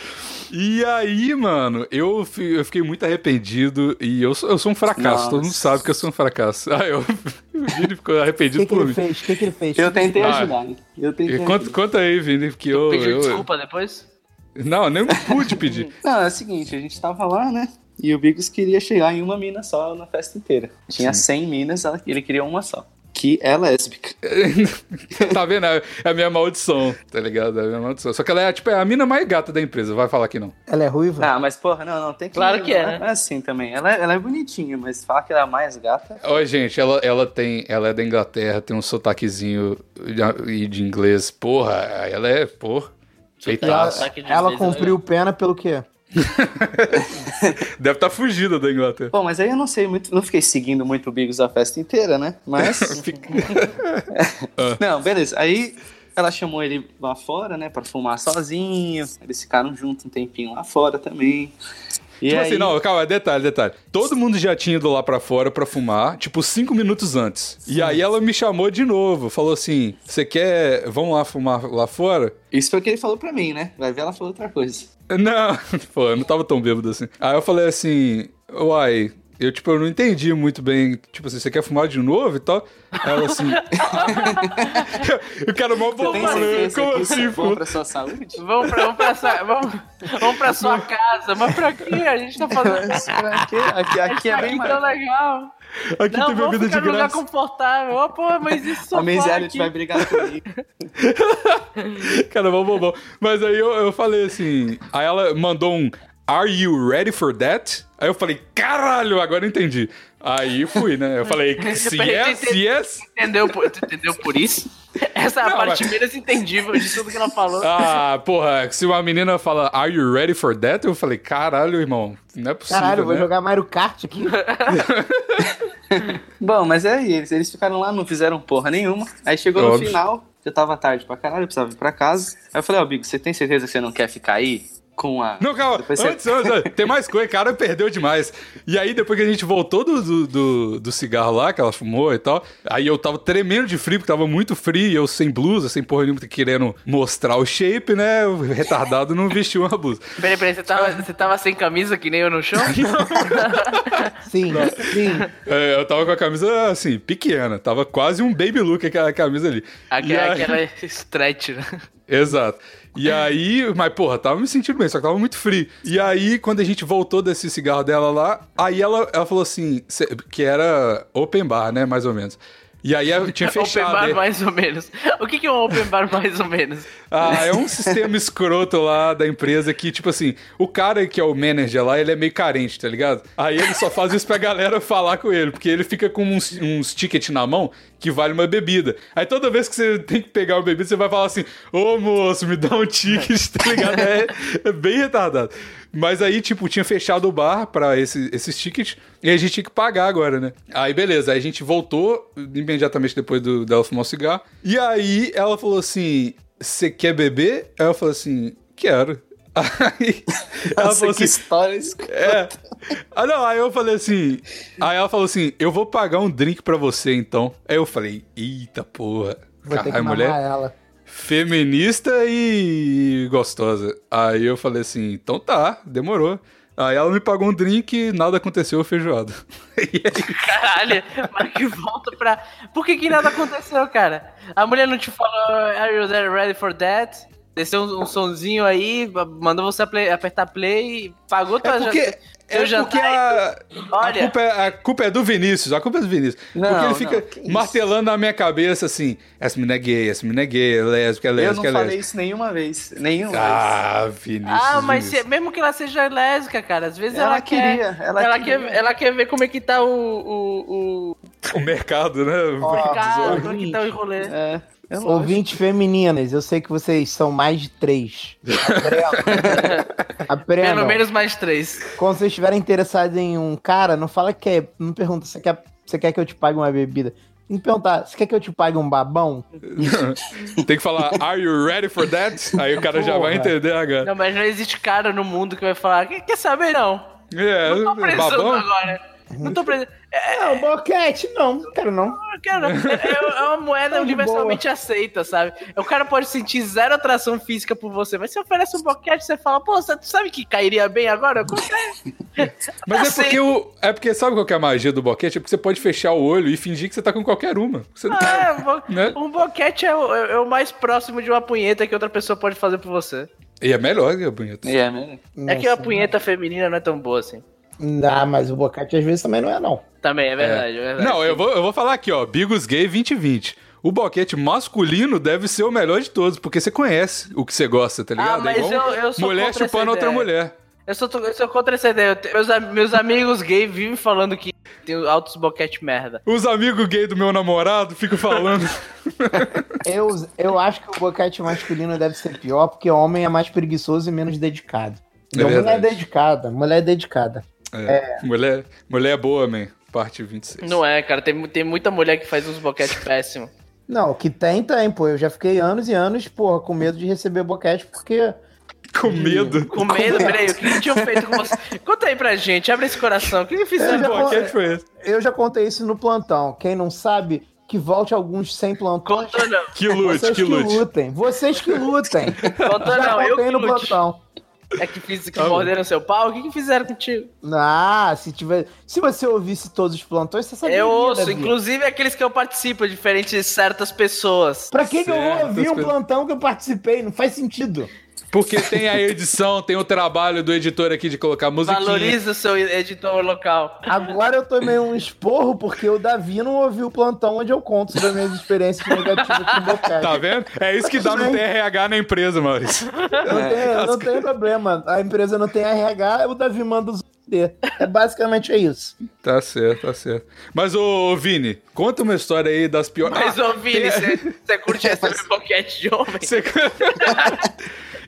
E aí, mano, eu, fi- eu fiquei muito arrependido e eu sou, eu sou um fracasso. Nossa. Todo mundo sabe que eu sou um fracasso. Ah, eu. O Vini ficou arrependido que, que por ele mim. fez? O que, que ele fez? Eu tentei Ah. ajudar. né? Eu tentei Conta, ajudar. conta aí, Vini, que eu. Pediu eu- desculpa depois? Não, nem pude pedir. Não, é o seguinte, a gente tava lá, né? E o Bigos queria chegar em uma mina só na festa inteira. Tinha 100 minas, ela- ele queria uma só. Que é lésbica. tá vendo? É a minha maldição, tá ligado? É a minha maldição. Só que ela é, tipo, é a mina mais gata da empresa, vai falar que não. Ela é ruiva? Ah, mas porra, não, não, tem que... Claro que é, Não né? é assim também. Ela, é- ela é bonitinha, mas falar que ela é a mais gata... Ó, gente, ela, ela tem. Ela é da Inglaterra, tem um sotaquezinho de, de inglês. Porra, ela é, porra. ela. Sotaque de ela inglês, né? cumpriu pena pelo quê? Deve estar fugida da Inglaterra. Bom, mas aí eu não sei muito, não fiquei seguindo muito o Bigos a festa inteira, né? Mas... não, beleza. Aí ela chamou ele lá fora, né, pra fumar sozinho. Eles ficaram juntos um tempinho lá fora também. E Tipo aí... assim, não, calma, detalhe, detalhe. Todo mundo já tinha ido lá pra fora pra fumar, tipo, cinco minutos antes. E aí ela me chamou de novo, falou assim: você quer. Vamos lá fumar lá fora? Isso foi o que ele falou pra mim, né? Vai ver, ela falou outra coisa. Não, pô, eu não tava tão bêbado assim. Aí eu falei assim, uai, eu tipo, eu não entendi muito bem, tipo assim, você quer fumar de novo e tal? Ela assim. o cara mal tem bobão, né? certeza Como assim, é bom pô? pra sua saúde? Vamos pra, vamos, pra sua, vamos, vamos pra sua casa. Mas pra quê? A gente tá fazendo pra quê? Aqui, aqui é bem aqui tá legal. Aqui Não, tem vamos bebida de ficar num lugar graça. confortável. Ô, pô, mas isso só A Menzelle vai brigar comigo. Cara, mal bobão. Mas aí eu, eu falei assim. Aí ela mandou um Are you ready for that? Aí eu falei, caralho, agora eu entendi. Aí fui, né? Eu falei, se yes, yes. Entendeu por, tu entendeu por isso? Essa é a Não, parte mas- menos entendível de tudo que ela falou. Ah, porra, se uma menina fala, Are you ready for that? Eu falei, caralho, irmão, não é possível. Caralho, eu vou né? jogar Mario Kart aqui. Bom, mas é aí, eles, eles ficaram lá, não fizeram porra nenhuma. Aí chegou no Óbvio. final, já tava tarde pra caralho, eu precisava ir pra casa. Aí eu falei, ó, Bigo, você tem certeza que você não quer ficar aí? Com a. Não, calma, Depois você- antes, antes, antes, tem mais coisa, cara, perdeu demais. E aí, depois que a gente voltou do, do, do- do cigarro lá, que ela fumou e tal, aí eu tava tremendo de frio, porque tava muito frio, e eu sem blusa, sem porra nenhuma, querendo mostrar o shape, né? O retardado não vestiu uma blusa. Peraí, peraí, você tava, você tava sem camisa que nem eu no chão? Sim, sim. É, eu tava com a camisa, assim, pequena, tava quase um baby look aquela camisa ali. Aquela, aí- aquela stretch, né? Exato. E aí, mas porra, tava me sentindo bem, só que tava muito frio. E aí, quando a gente voltou desse cigarro dela lá, aí ela, ela falou assim, que era open bar, né, mais ou menos. E aí eu tinha fechado. Open bar mais ou menos. O que, que é um open bar mais ou menos? Ah, é um sistema escroto lá da empresa que, tipo assim, o cara que é o manager lá, ele é meio carente, tá ligado? Aí ele só faz isso pra galera falar com ele, porque ele fica com uns, uns tickets na mão que vale uma bebida. Aí toda vez que você tem que pegar uma bebida, você vai falar assim, ô moço, me dá um ticket, tá ligado? É, é bem retardado. Mas aí, tipo, tinha fechado o bar pra esse, esses tickets e a gente tinha que pagar agora, né? Aí, beleza. Aí a gente voltou imediatamente depois do, dela fumar o cigarro. E aí ela falou assim: Você quer beber? Aí eu falei assim: Quero. Aí ela Nossa, falou assim, história é. Ah, não, aí eu falei assim. Aí ela falou assim: Eu vou pagar um drink pra você então. Aí eu falei: Eita porra. Vou Caralho, ter que mulher. Ela feminista e gostosa. Aí eu falei assim, então tá, demorou. Aí ela me pagou um drink e nada aconteceu, feijoada. Caralho, mas que volta pra. Por que, que nada aconteceu, cara? A mulher não te falou, are you ready for that? Desceu um, um sonzinho aí, mandou você play, apertar play, pagou tua é porque, é porque a, Olha. A culpa, é, a culpa é do Vinícius, a culpa é do Vinícius. Não, porque ele fica não, martelando na minha cabeça assim: essa menina é gay, essa menina é gay, é lésbica, é lésbica, Eu não é falei isso nenhuma vez. Nenhuma ah, vez. Vinícius. Ah, mas se, mesmo que ela seja lésbica, cara, às vezes ela, ela queria. Quer, ela, ela queria. Quer, ela quer ver como é que tá o. O, o... o mercado, né? O mercado, como é que tá o rolê. É. É Ouvintes femininas, eu sei que vocês são mais de três. Aprendam. Pelo menos mais três. Quando vocês estiverem interessados em um cara, não fala que é. Não pergunta se quer, você quer que eu te pague uma bebida. Tem que perguntar, você quer que eu te pague um babão? Tem que falar, are you ready for that? Aí o cara Porra. já vai entender agora. Não, mas não existe cara no mundo que vai falar, quer saber não? É, tô babão? agora. Não tô precisando. É, não, boquete, não, quero não. Não quero não. É, é, é uma moeda universalmente boa. aceita, sabe? O cara pode sentir zero atração física por você, mas se oferece um boquete, você fala, pô, você sabe que cairia bem agora? mas é porque, o, é porque sabe qual que é a magia do boquete? É porque você pode fechar o olho e fingir que você tá com qualquer uma. Você não ah, tá, é, bo né? Um boquete é o, é o mais próximo de uma punheta que outra pessoa pode fazer por você. E é melhor que a punheta. E é melhor. É que a punheta feminina não é tão boa assim. Ah, mas o boquete às vezes também não é, não. Também, é verdade, é, é verdade. Não, eu vou, eu vou falar aqui, ó. Bigos Gay 2020. O boquete masculino deve ser o melhor de todos, porque você conhece o que você gosta, tá ligado? Ah, mas é eu, eu sou mulher chupando outra mulher. Eu sou, eu sou contra essa ideia. Meus, meus amigos gays vivem falando que tem altos boquete merda. Os amigos gays do meu namorado ficam falando. eu, eu acho que o boquete masculino deve ser pior, porque o homem é mais preguiçoso e menos dedicado. É então, mulher é dedicada, mulher é dedicada. É. é. Mulher, mulher é boa, man. Parte 26. Não é, cara. Tem, tem muita mulher que faz uns boquete péssimo. Não, que tem, tem, pô. Eu já fiquei anos e anos, porra, com medo de receber boquete, porque. Com medo? Com medo, peraí. O que tinham feito com você? Conta aí pra gente, abre esse coração. O que, que fizeram? com boquete foi esse? Eu já contei isso no plantão. Quem não sabe, que volte alguns sem plantão. Conta não. Que lute, Vocês que, que lute. lutem. Vocês que lutem. Conta já não, eu no lute. plantão. É que fiz que morderam seu pau? O que, que fizeram contigo? Ah, se tiver. Se você ouvisse todos os plantões, você saberia. Eu ouço, inclusive aqueles que eu participo, diferente de certas pessoas. Pra que, que eu vou ouvir um plantão que eu participei? Não faz sentido. Porque tem a edição, tem o trabalho do editor aqui de colocar música. Valoriza o seu editor local. Agora eu tomei um esporro porque o Davi não ouviu o plantão onde eu conto sobre as minhas experiências negativas com o boquete. Tá vendo? É isso que dá no TRH na empresa, Maurício. Não, é. tem, não tem problema. A empresa não tem RH, o Davi manda os é basicamente é isso. Tá certo, tá certo. Mas, ô, Vini, conta uma história aí das piores. Mas, ô, Vini, você tem... curte essa boquete de homem? Cê...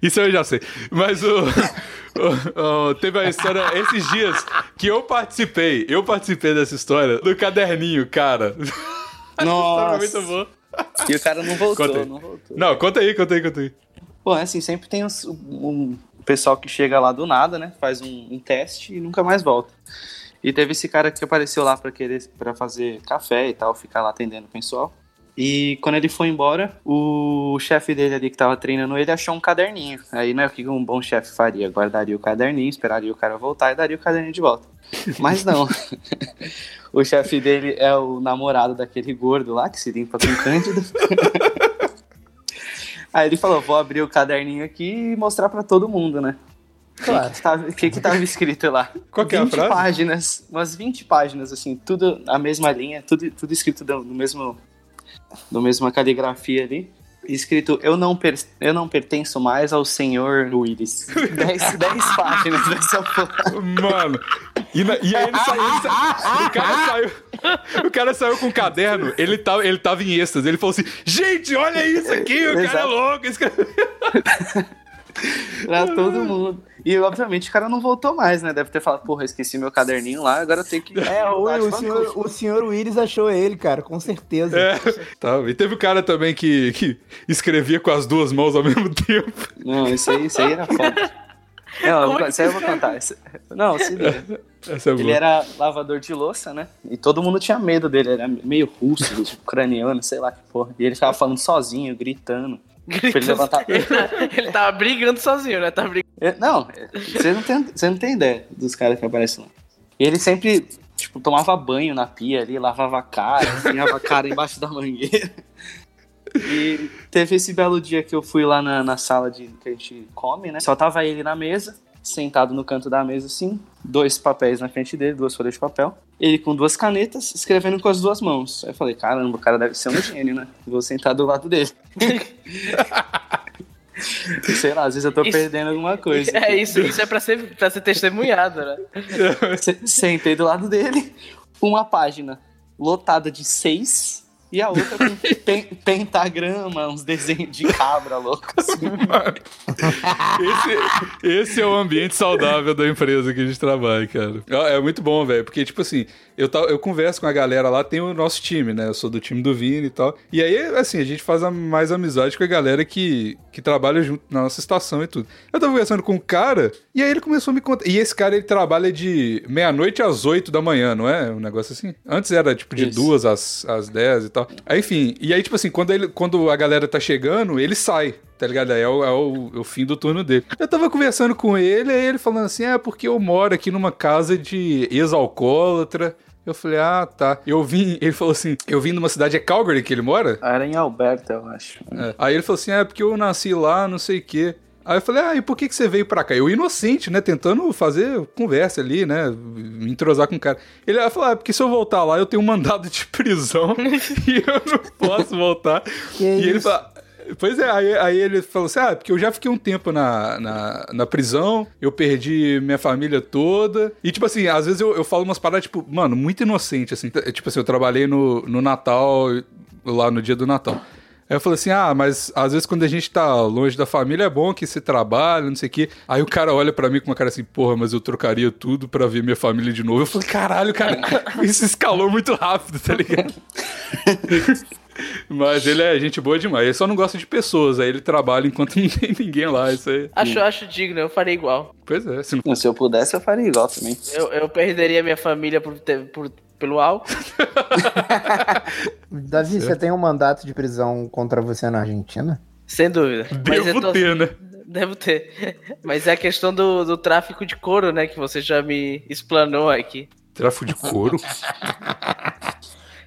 Isso eu já sei. Mas o, o, o, teve a história esses dias que eu participei. Eu participei dessa história do caderninho, cara. Nossa. muito bom. E o cara não voltou, não voltou. Não, conta aí, conta aí, conta aí. Pô, é assim, sempre tem um, um pessoal que chega lá do nada, né? Faz um, um teste e nunca mais volta. E teve esse cara que apareceu lá para querer para fazer café e tal, ficar lá atendendo o pessoal. E quando ele foi embora, o chefe dele ali que tava treinando ele achou um caderninho. Aí, né, o que um bom chefe faria? Guardaria o caderninho, esperaria o cara voltar e daria o caderninho de volta. Mas não. o chefe dele é o namorado daquele gordo lá que se limpa com cândido. Aí ele falou: vou abrir o caderninho aqui e mostrar para todo mundo, né? Claro. O que, que, tava escrito lá? Qual que é a frase? páginas, umas 20 páginas, assim, tudo a mesma linha, tudo, tudo escrito no mesmo do mesma caligrafia ali. Escrito, eu não, per, eu não pertenço mais ao senhor Willis. 10 páginas dessa porra. Mano, e, na, e aí ele saiu, ele saiu, o cara saiu. O cara saiu com um caderno, ele tava, ele tava em êxtase. Ele falou assim: gente, olha isso aqui, o cara é louco. Esse cara... pra todo mundo. E, obviamente, o cara não voltou mais, né? Deve ter falado, porra, esqueci meu caderninho lá, agora eu tenho que... É, o, o, senhor, o senhor Willis achou ele, cara, com certeza. É, tá. E teve o cara também que, que escrevia com as duas mãos ao mesmo tempo. Não, isso aí, isso aí era foda. Não, é isso aí eu vou contar. Não, se liga. É ele era lavador de louça, né? E todo mundo tinha medo dele. Era meio russo, ucraniano, sei lá que porra. E ele ficava falando sozinho, gritando. Ele, levantar... ele tava brigando sozinho, né? Tava brigando. É, não, você não, tem, você não tem ideia dos caras que aparecem lá. E ele sempre, tipo, tomava banho na pia ali, lavava a cara, enfiava a cara embaixo da mangueira. E teve esse belo dia que eu fui lá na, na sala de, que a gente come, né? Só tava ele na mesa, sentado no canto da mesa assim, dois papéis na frente dele, duas folhas de papel. Ele com duas canetas, escrevendo com as duas mãos. Aí eu falei, caramba, o cara deve ser um gênio, né? Vou sentar do lado dele. Sei lá, às vezes eu tô isso, perdendo alguma coisa. É, isso, isso é pra ser, pra ser testemunhado, né? Sentei do lado dele, uma página lotada de seis e a outra com pen, pentagrama, uns desenhos de cabra louco. Assim. esse, esse é o ambiente saudável da empresa que a gente trabalha, cara. É muito bom, velho, porque, tipo assim, eu, eu converso com a galera lá, tem o nosso time, né? Eu sou do time do Vini e tal. E aí, assim, a gente faz a, mais amizade com a galera que, que trabalha junto na nossa estação e tudo. Eu tava conversando com um cara, e aí ele começou a me contar. E esse cara, ele trabalha de meia-noite às oito da manhã, não é? Um negócio assim? Antes era, tipo, de Isso. duas às, às dez e tal. Aí, enfim, e aí, tipo assim, quando, ele, quando a galera tá chegando, ele sai tá ligado? É o, é o, é o, fim do turno dele. Eu tava conversando com ele, aí ele falando assim: é porque eu moro aqui numa casa de ex-alcoólatra. Eu falei, ah, tá. Eu vim, ele falou assim, eu vim numa cidade, é Calgary que ele mora? Era em Alberta, eu acho. É. Aí ele falou assim, é porque eu nasci lá, não sei o quê. Aí eu falei, ah, e por que, que você veio pra cá? Eu inocente, né? Tentando fazer conversa ali, né? Me entrosar com o cara. Ele falou, ah, porque se eu voltar lá, eu tenho um mandado de prisão e eu não posso voltar. Que e isso? ele falou, Pois é, aí, aí, ele falou assim: ah, porque eu já fiquei um tempo na, na, na, prisão, eu perdi minha família toda. E, tipo assim, às vezes eu, eu falo umas paradas, tipo, mano, muito inocente, assim. Tipo assim, eu trabalhei no, no Natal, lá no dia do Natal. Aí eu falei assim: ah, mas às vezes quando a gente tá longe da família é bom que se trabalha, não sei o quê. Aí o cara olha para mim com uma cara assim: porra, mas eu trocaria tudo para ver minha família de novo. Eu falei: caralho, cara, isso escalou muito rápido, tá ligado? Mas ele é gente boa demais. Ele só não gosta de pessoas. Aí ele trabalha enquanto não tem ninguém lá. Isso aí. Acho, acho digno, eu faria igual. Pois é. Se, não... se eu pudesse, eu faria igual também. Eu, eu perderia minha família por, ter, por pelo álcool. Davi, você tem um mandato de prisão contra você na Argentina? Sem dúvida. Devo tô... ter, né? Devo ter. Mas é a questão do, do tráfico de couro, né? Que você já me explanou aqui. Tráfico de couro?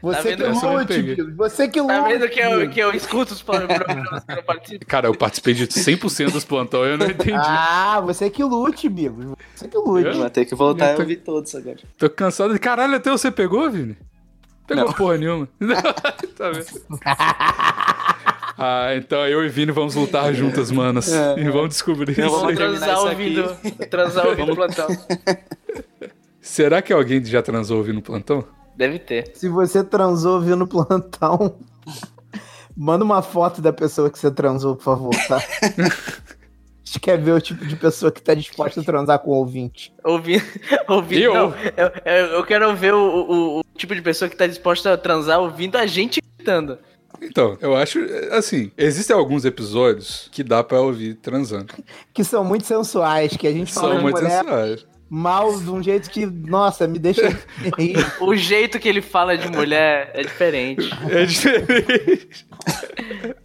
Você tá que lute, Você que lute. Tá vendo que eu, que eu escuto os programas que eu participo? Cara, eu participei de 100% dos plantões eu não entendi. Ah, você que lute, Bigo. Você que lute. Eu? Vai ter que voltar eu tô... e ouvir todos agora. Tô cansado de. Caralho, até você pegou, Vini? Pegou não. porra nenhuma. tá vendo? Ah, então eu e Vini vamos lutar juntas, manas. É, e vamos descobrir eu isso. transar ouvindo, transar ouvindo plantão. Será que alguém já transou ouvindo plantão? Deve ter. Se você transou vindo plantão, manda uma foto da pessoa que você transou, por favor, tá? A gente quer ver o tipo de pessoa que tá disposta a transar com o ouvinte. Ouvindo. ouvinte eu? Não, eu, eu, eu, quero ver o, o, o, tipo de pessoa que tá disposta a transar ouvindo a gente gritando. Então, eu acho, assim, existem alguns episódios que dá para ouvir transando. Que são muito sensuais, que a gente fala São muito mulher, sensuais mal de um jeito que, nossa, me deixa. O jeito que ele fala de mulher é diferente. É diferente.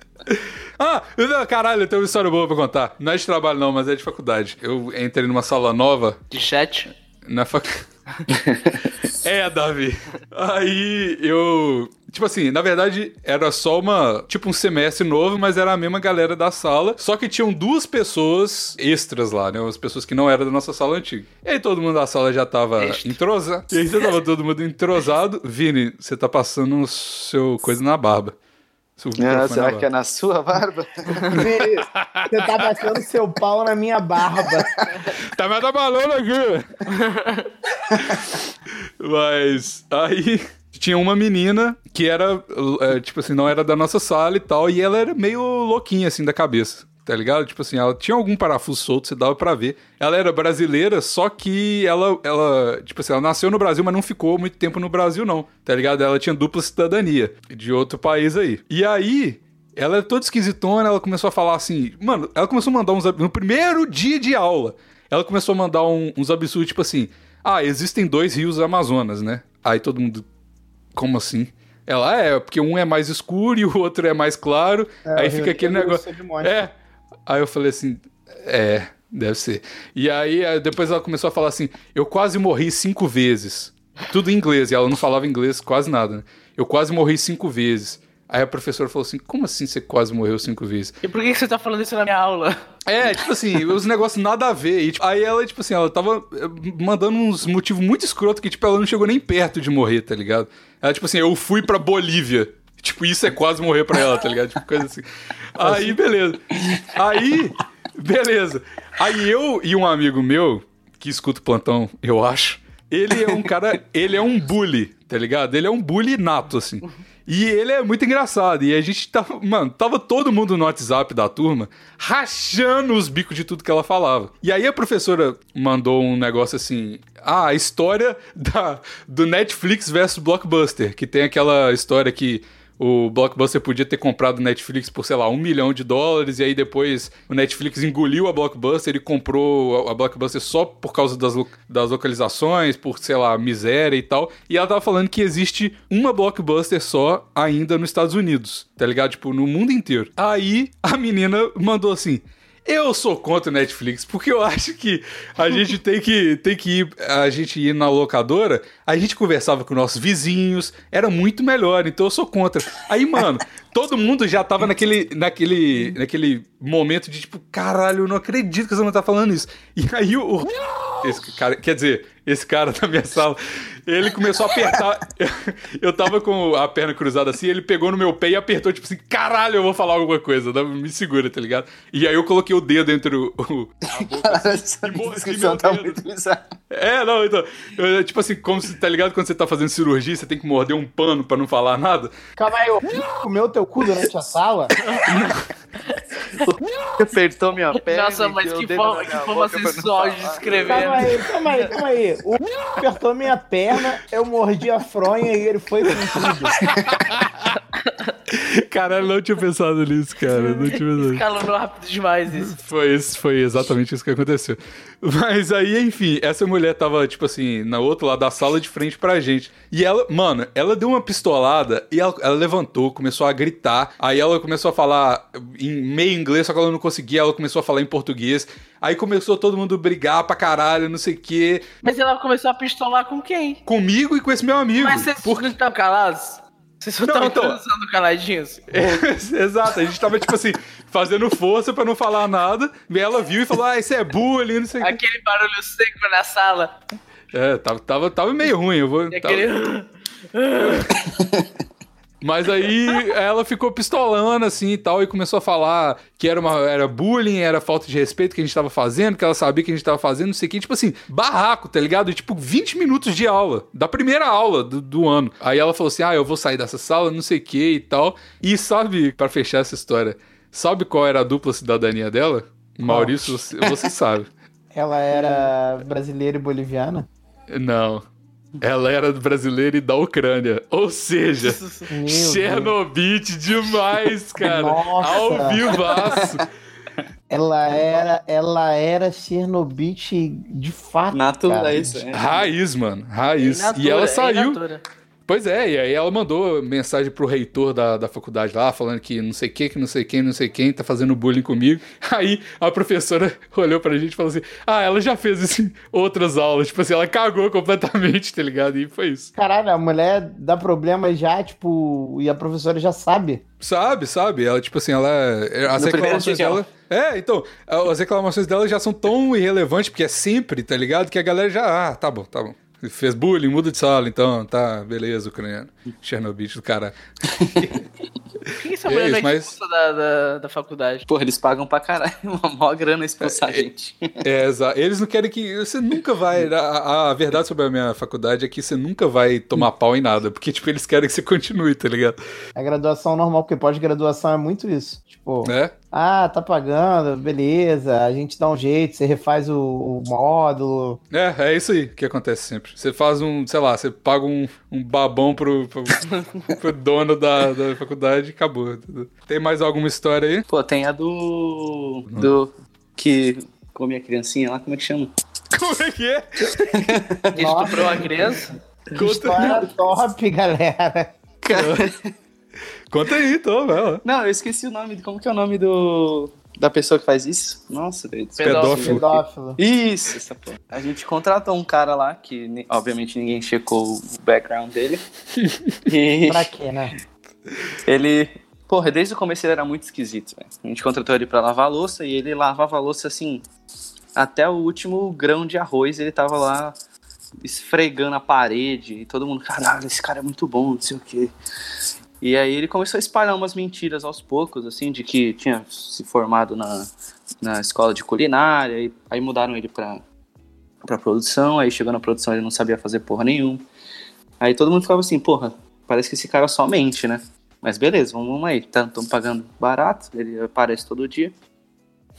Ah, caralho, eu tenho uma história boa pra contar. Não é de trabalho, não, mas é de faculdade. Eu entrei numa sala nova. De chat? Na faculdade. é, Davi. Aí eu. Tipo assim, na verdade era só uma. Tipo um semestre novo, mas era a mesma galera da sala. Só que tinham duas pessoas extras lá, né? As pessoas que não eram da nossa sala antiga. E aí todo mundo da sala já tava entrosado. E aí já tava todo mundo entrosado. Vini, você tá passando o seu coisa na barba. Ah, será que é na sua barba? Você tá passando seu pau na minha barba. tá me abalando aqui. Mas aí tinha uma menina que era, é, tipo assim, não era da nossa sala e tal, e ela era meio louquinha, assim, da cabeça tá ligado? Tipo assim, ela tinha algum parafuso solto, você dava para ver. Ela era brasileira, só que ela, ela, tipo assim, ela nasceu no Brasil, mas não ficou muito tempo no Brasil, não, tá ligado? Ela tinha dupla cidadania de outro país aí. E aí, ela é toda esquisitona, ela começou a falar assim, mano, ela começou a mandar uns. No primeiro dia de aula, ela começou a mandar um, uns absurdos, tipo assim, ah, existem dois rios Amazonas, né? Aí todo mundo, como assim? Ela é, porque um é mais escuro e o outro é mais claro. É, aí fica aquele negócio. É. Aí eu falei assim, é, deve ser. E aí depois ela começou a falar assim: eu quase morri cinco vezes. Tudo em inglês, e ela não falava inglês quase nada, né? Eu quase morri cinco vezes. Aí a professora falou assim: Como assim você quase morreu cinco vezes? E por que você tá falando isso na minha aula? É, tipo assim, os negócios nada a ver. E, tipo, aí ela, tipo assim, ela tava eh, mandando uns motivos muito escroto que, tipo, ela não chegou nem perto de morrer, tá ligado? Ela, tipo assim, eu fui pra Bolívia. Tipo, isso é quase morrer pra ela, tá ligado? Tipo, coisa assim. Aí, beleza. Aí, beleza. Aí eu e um amigo meu, que escuta o plantão, eu acho, ele é um cara, ele é um bully, tá ligado? Ele é um bully nato, assim. E ele é muito engraçado. E a gente tava. Mano, tava todo mundo no WhatsApp da turma rachando os bicos de tudo que ela falava. E aí a professora mandou um negócio assim. Ah, a história da, do Netflix versus Blockbuster. Que tem aquela história que o Blockbuster podia ter comprado o Netflix por, sei lá, um milhão de dólares, e aí depois o Netflix engoliu a Blockbuster e comprou a Blockbuster só por causa das, das localizações, por, sei lá, miséria e tal. E ela tava falando que existe uma Blockbuster só ainda nos Estados Unidos, tá ligado? Tipo, no mundo inteiro. Aí a menina mandou assim: eu sou contra o Netflix, porque eu acho que a gente tem que, tem que ir, a gente ir na locadora, a gente conversava com nossos vizinhos, era muito melhor, então eu sou contra. Aí, mano, todo mundo já tava naquele, naquele, naquele momento de tipo, caralho, eu não acredito que você não tá falando isso. E aí o. Esse cara, quer dizer, esse cara da minha sala, ele começou a apertar. Eu tava com a perna cruzada assim, ele pegou no meu pé e apertou, tipo assim, caralho, eu vou falar alguma coisa. Me segura, tá ligado? E aí eu coloquei o dedo entre o. o a boca assim, e morri meu tá Muito é, não, então. Eu, tipo assim, como se, tá ligado? Quando você tá fazendo cirurgia, você tem que morder um pano pra não falar nada. Calma aí, eu comeu teu cu durante a sala? Apertou minha perna. Nossa, mas que forma, que forma sensual de escrever. Calma aí, calma aí, calma aí. O apertou minha perna, eu mordi a fronha e ele foi com tudo. Caralho, não tinha pensado nisso, cara. Não tinha pensado. Escalonou rápido demais isso. Foi, isso, foi exatamente isso que aconteceu. Mas aí, enfim, essa mulher tava, tipo assim, na outro lado da sala de frente pra gente. E ela, mano, ela deu uma pistolada e ela, ela levantou, começou a gritar. Aí ela começou a falar em meio inglês, só que ela não conseguia. Ela começou a falar em português. Aí começou todo mundo brigar pra caralho, não sei o quê. Mas ela começou a pistolar com quem? Comigo e com esse meu amigo. Mas vocês Por... não estão calados? Vocês só estavam então, transando caladinhos? É, exato, a gente tava, tipo assim, fazendo força pra não falar nada. E ela viu e falou: Ah, isso é bullying, não sei o que. Aquele barulho seco na sala. É, tava, tava, tava meio ruim. Eu vou. E tava... aquele... Mas aí ela ficou pistolando assim e tal, e começou a falar que era, uma, era bullying, era falta de respeito que a gente tava fazendo, que ela sabia que a gente tava fazendo, não sei o que. Tipo assim, barraco, tá ligado? E, tipo, 20 minutos de aula, da primeira aula do, do, ano. Aí ela falou assim: ah, eu vou sair dessa sala, não sei o que e tal. E sabe, para fechar essa história, sabe qual era a dupla cidadania dela? Maurício, você, você sabe. Ela era brasileira e boliviana? Não. Ela era brasileira e da Ucrânia. Ou seja, Meu Chernobyl demais, cara. Nossa. Ao vivaço. Ela era, ela era Chernobyl de fato. Natura, é isso. É. Raiz, mano. Raiz. e ela saiu. Pois é, e aí ela mandou mensagem pro reitor da, da faculdade lá, falando que não sei o que, que não sei quem, não sei quem, tá fazendo bullying comigo. Aí a professora olhou pra gente e falou assim: Ah, ela já fez isso em outras aulas. Tipo assim, ela cagou completamente, tá ligado? E foi isso. Caralho, a mulher dá problema já, tipo, e a professora já sabe. Sabe, sabe. Ela, tipo assim, ela. As no reclamações dela. É, então, as reclamações dela já são tão irrelevantes, porque é sempre, tá ligado? Que a galera já. Ah, tá bom, tá bom. Fez bullying, muda de sala, então, tá, beleza, ucraniano. Chernobyl do cara. Por que essa mulher é, é mas... da, da, da, faculdade? Porra, eles pagam pra caralho, uma maior grana expulsar é, a gente. É, exato. Eles não querem que. Você nunca vai. A, a, verdade sobre a minha faculdade é que você nunca vai tomar pau em nada, porque, tipo, eles querem que você continue, tá ligado? A graduação normal, porque pós-graduação é muito isso. Tipo. É? Ah, tá pagando, beleza. A gente dá um jeito, você refaz o, o, módulo. É, é isso aí que acontece sempre. Você faz um, sei lá, você paga um, um babão pro, pro, pro dono da, da faculdade e acabou. Tem mais alguma história aí? Pô, tem a do. do. que come a criancinha lá, como é que chama? Como é que é? Estuprou a criança? História top, galera. Conta aí, então, velho. Não, eu esqueci o nome. Como que é o nome do da pessoa que faz isso? Nossa, velho. Pedófilo. Pedófilo. Isso, essa porra. A gente contratou um cara lá que, obviamente, ninguém checou o background dele. e... Pra quê, né? Ele. Porra, desde o começo ele era muito esquisito, velho. A gente contratou ele pra lavar a louça e ele lavava a louça assim. Até o último grão de arroz ele tava lá esfregando a parede e todo mundo, caralho, esse cara é muito bom, não sei o quê. E aí ele começou a espalhar umas mentiras aos poucos, assim, de que tinha se formado na, na escola de culinária, e aí mudaram ele pra, pra produção, aí chegou na produção ele não sabia fazer porra nenhuma. Aí todo mundo ficava assim, porra, parece que esse cara só mente, né? Mas beleza, vamos, vamos aí, tá, pagando barato, ele aparece todo dia,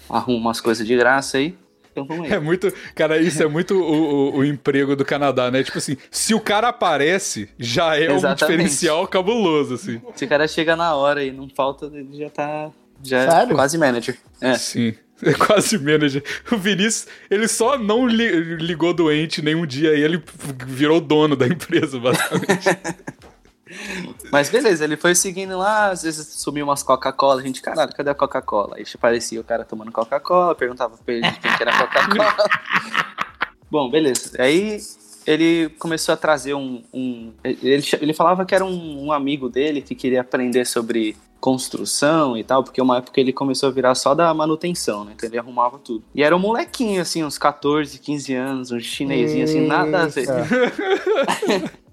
arruma umas coisas de graça aí, então vamos aí. É muito. Cara, isso é muito o, o, o, emprego do Canadá, né? Tipo assim, se o cara aparece, já é Exatamente. um diferencial cabuloso, assim. Se o cara chega na hora e não falta, ele já tá. Já é Sério? é quase manager. É. Sim. É quase manager. O Vinícius, ele só não li, ligou doente nenhum dia e ele virou dono da empresa, basicamente. Mas beleza, ele foi seguindo lá, às vezes sumiu umas Coca-Cola, a gente, caralho, cadê a Coca-Cola? Aí aparecia o cara tomando Coca-Cola, perguntava pra ele quem que era a Coca-Cola. Bom, beleza. Aí ele começou a trazer um. um ele, ele falava que era um, um, amigo dele que queria aprender sobre construção e tal, porque uma época ele começou a virar só da manutenção, né? Então ele arrumava tudo. E era um molequinho, assim, uns 14, 15 anos, um chinesinho, assim, nada a ver.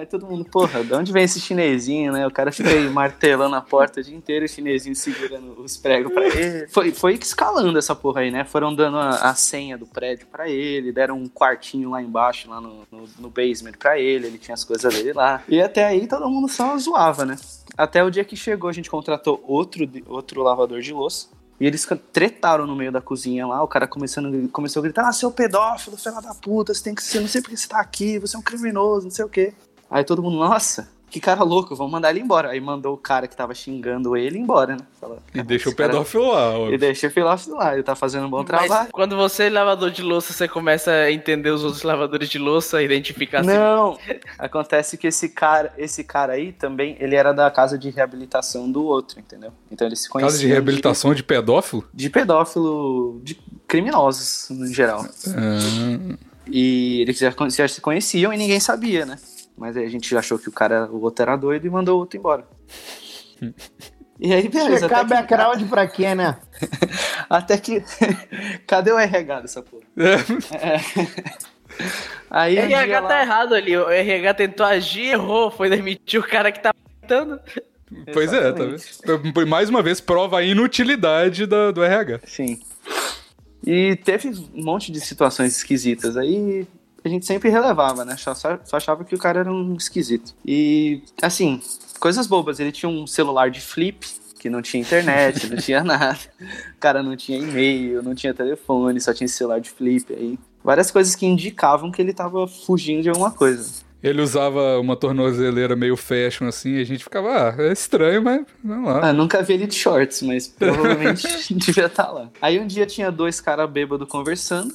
Aí todo mundo, porra, de onde vem esse chinesinho, né? O cara fica aí martelando a porta o dia inteiro, o chinesinho segurando os pregos pra ele. Foi, foi escalando essa porra aí, né? Foram dando a, a senha do prédio pra ele, deram um quartinho lá embaixo, lá no, no, no, basement pra ele, ele tinha as coisas dele lá. E até aí todo mundo só zoava, né? Até o dia que chegou, a gente contratou outro, outro lavador de louça. E eles tretaram no meio da cozinha lá, o cara começando, começou a gritar, ah, seu pedófilo, filho da puta, você tem que ser, não sei porque você tá aqui, você é um criminoso, não sei o quê. Aí todo mundo, nossa, que cara louco, vamos mandar ele embora. Aí mandou o cara que tava xingando ele embora, né? Fala, e deixa o pedófilo cara... lá. E deixa o pedófilo lá, ele tá fazendo um bom Mas trabalho. quando você é lavador de louça, você começa a entender os outros lavadores de louça, identificar... Não, acontece que esse cara, esse cara aí também, ele era da casa de reabilitação do outro, entendeu? Então ele se conhecia... Casa de reabilitação de, de pedófilo? De pedófilo, de criminosos, no geral. Ah. E eles já se conheciam e ninguém sabia, né? Mas aí a gente achou que o cara, o outro era doido e mandou o outro embora. E aí, beleza. Checar background que... pra quê, né? até que. Cadê o RH dessa porra? É. Aí, o RH lá... tá errado ali. O RH tentou agir, errou, foi demitir o cara que tá tentando. Pois Exatamente. é, tá Mais uma vez, prova a inutilidade do, do RH. Sim. E teve um monte de situações esquisitas. Aí a gente sempre relevava, né? Só, só achava que o cara era um esquisito. E, assim, coisas bobas. Ele tinha um celular de flip, que não tinha internet, não tinha nada. O cara não tinha e-mail, não tinha telefone, só tinha celular de flip. Aí, várias coisas que indicavam que ele tava fugindo de alguma coisa. Ele usava uma tornozeleira meio fashion assim, e a gente ficava, ah, é estranho, mas vamos lá. Ah, nunca vi ele de shorts, mas provavelmente devia estar tá lá. Aí um dia tinha dois caras bêbados conversando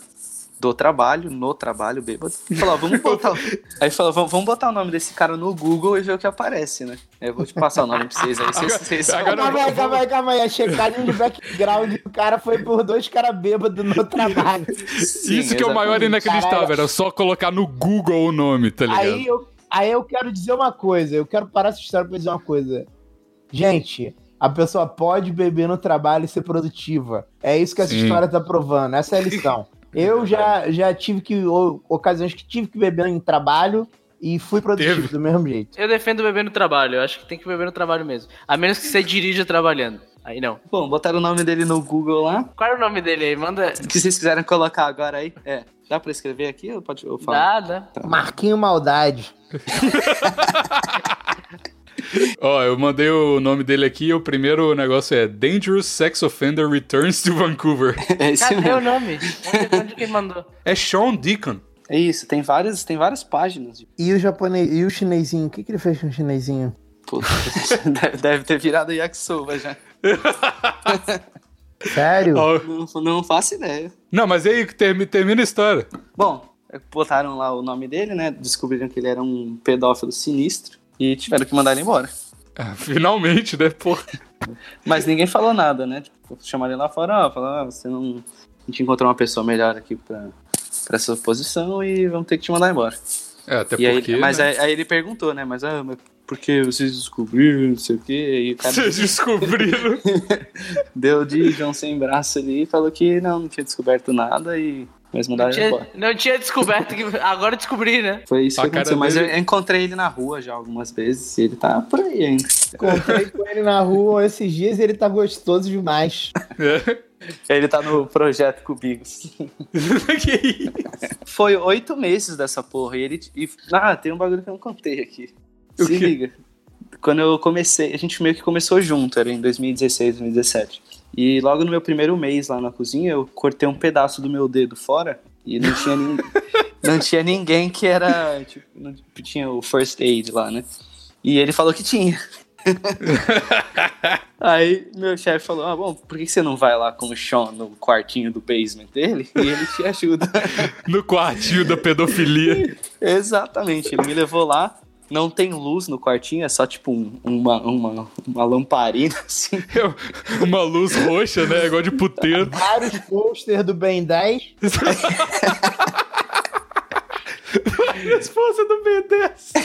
do trabalho, no trabalho, bêbado. Falou, vamos botar. aí falou, vamos botar o nome desse cara no Google e ver o que aparece, né? Eu vou te passar o nome pra vocês aí. Vocês, vocês... Agora, calma aí, calma aí, calma aí. A checagem de background do cara foi por dois caras bêbados no trabalho. Sim, Isso que é o maior inacreditável, era só colocar no Google o nome, tá ligado? Aí eu, aí eu quero dizer uma coisa, eu quero parar essa história pra dizer uma coisa. Gente, a pessoa pode beber no trabalho e ser produtiva. É isso que essa Sim. história tá provando. Essa é a lição. Eu já, já tive que. ocasiões que tive que beber em trabalho e fui produtivo Teve. do mesmo jeito. Eu defendo beber no trabalho. Eu acho que tem que beber no trabalho mesmo. A menos que você dirija trabalhando. Aí não. Bom, botaram o nome dele no Google lá. Qual é o nome dele aí? Manda. Se vocês quiserem colocar agora aí. É. Dá pra escrever aqui ou pode eu falar? Dá, dá. Tá. Marquinho Maldade. Ó, eu mandei o nome dele aqui. O primeiro negócio é Dangerous Sex Offender Returns to Vancouver. É esse Cadê mesmo. o nome? Onde, onde quem mandou? É Sean Deacon. É isso, tem várias, tem várias páginas. E o japonês, e o chinesinho? O que, que ele fez com o chinesinho? Puta, deve, deve ter virado yakisoba já. Sério? Não, não, faço ideia. Não, mas aí termina a história. Bom, botaram lá o nome dele, né? Descobriram que ele era um pedófilo sinistro e tiveram que mandar ele embora. Ah, finalmente, né, pô? Mas ninguém falou nada, né? Tipo, chamaram ele lá fora, ó, falaram, ah, você não. A gente encontrou uma pessoa melhor aqui pra, pra essa posição e vamos ter que te mandar embora. É, até e porque. Aí, mas né? aí, aí, ele perguntou, né? Mas, ah, mas por que vocês descobriram, não sei o quê? E o cara vocês descobriram? Deu de João sem braço ali e falou que não, não tinha descoberto nada e mas mudaram não tinha, embora. Não tinha descoberto, que agora descobri, né? Foi isso que aconteceu. Mas eu encontrei ele na rua já algumas vezes e ele tá por aí ainda. Encontrei com ele na rua esses dias e ele tá gostoso demais. Ele tá no projeto Cubigos. Foi oito meses dessa porra. E ele. E, ah, tem um bagulho que eu não contei aqui. O Se quê? liga. Quando eu comecei, a gente meio que começou junto, era em 2016, 2017. E logo no meu primeiro mês lá na cozinha, eu cortei um pedaço do meu dedo fora e não tinha, nin... não tinha ninguém que era. Tipo, não tinha o first aid lá, né? E ele falou que tinha. Aí meu chefe falou: Ah, bom, por que você não vai lá com o Sean no quartinho do basement dele? E ele te ajuda. no quartinho da pedofilia. Exatamente, ele me levou lá não tem luz no quartinho, é só tipo um, uma, uma, uma lamparina, assim. É uma luz roxa, né? Igual de puteiro. Vários posters do Ben 10. Esposa do B10.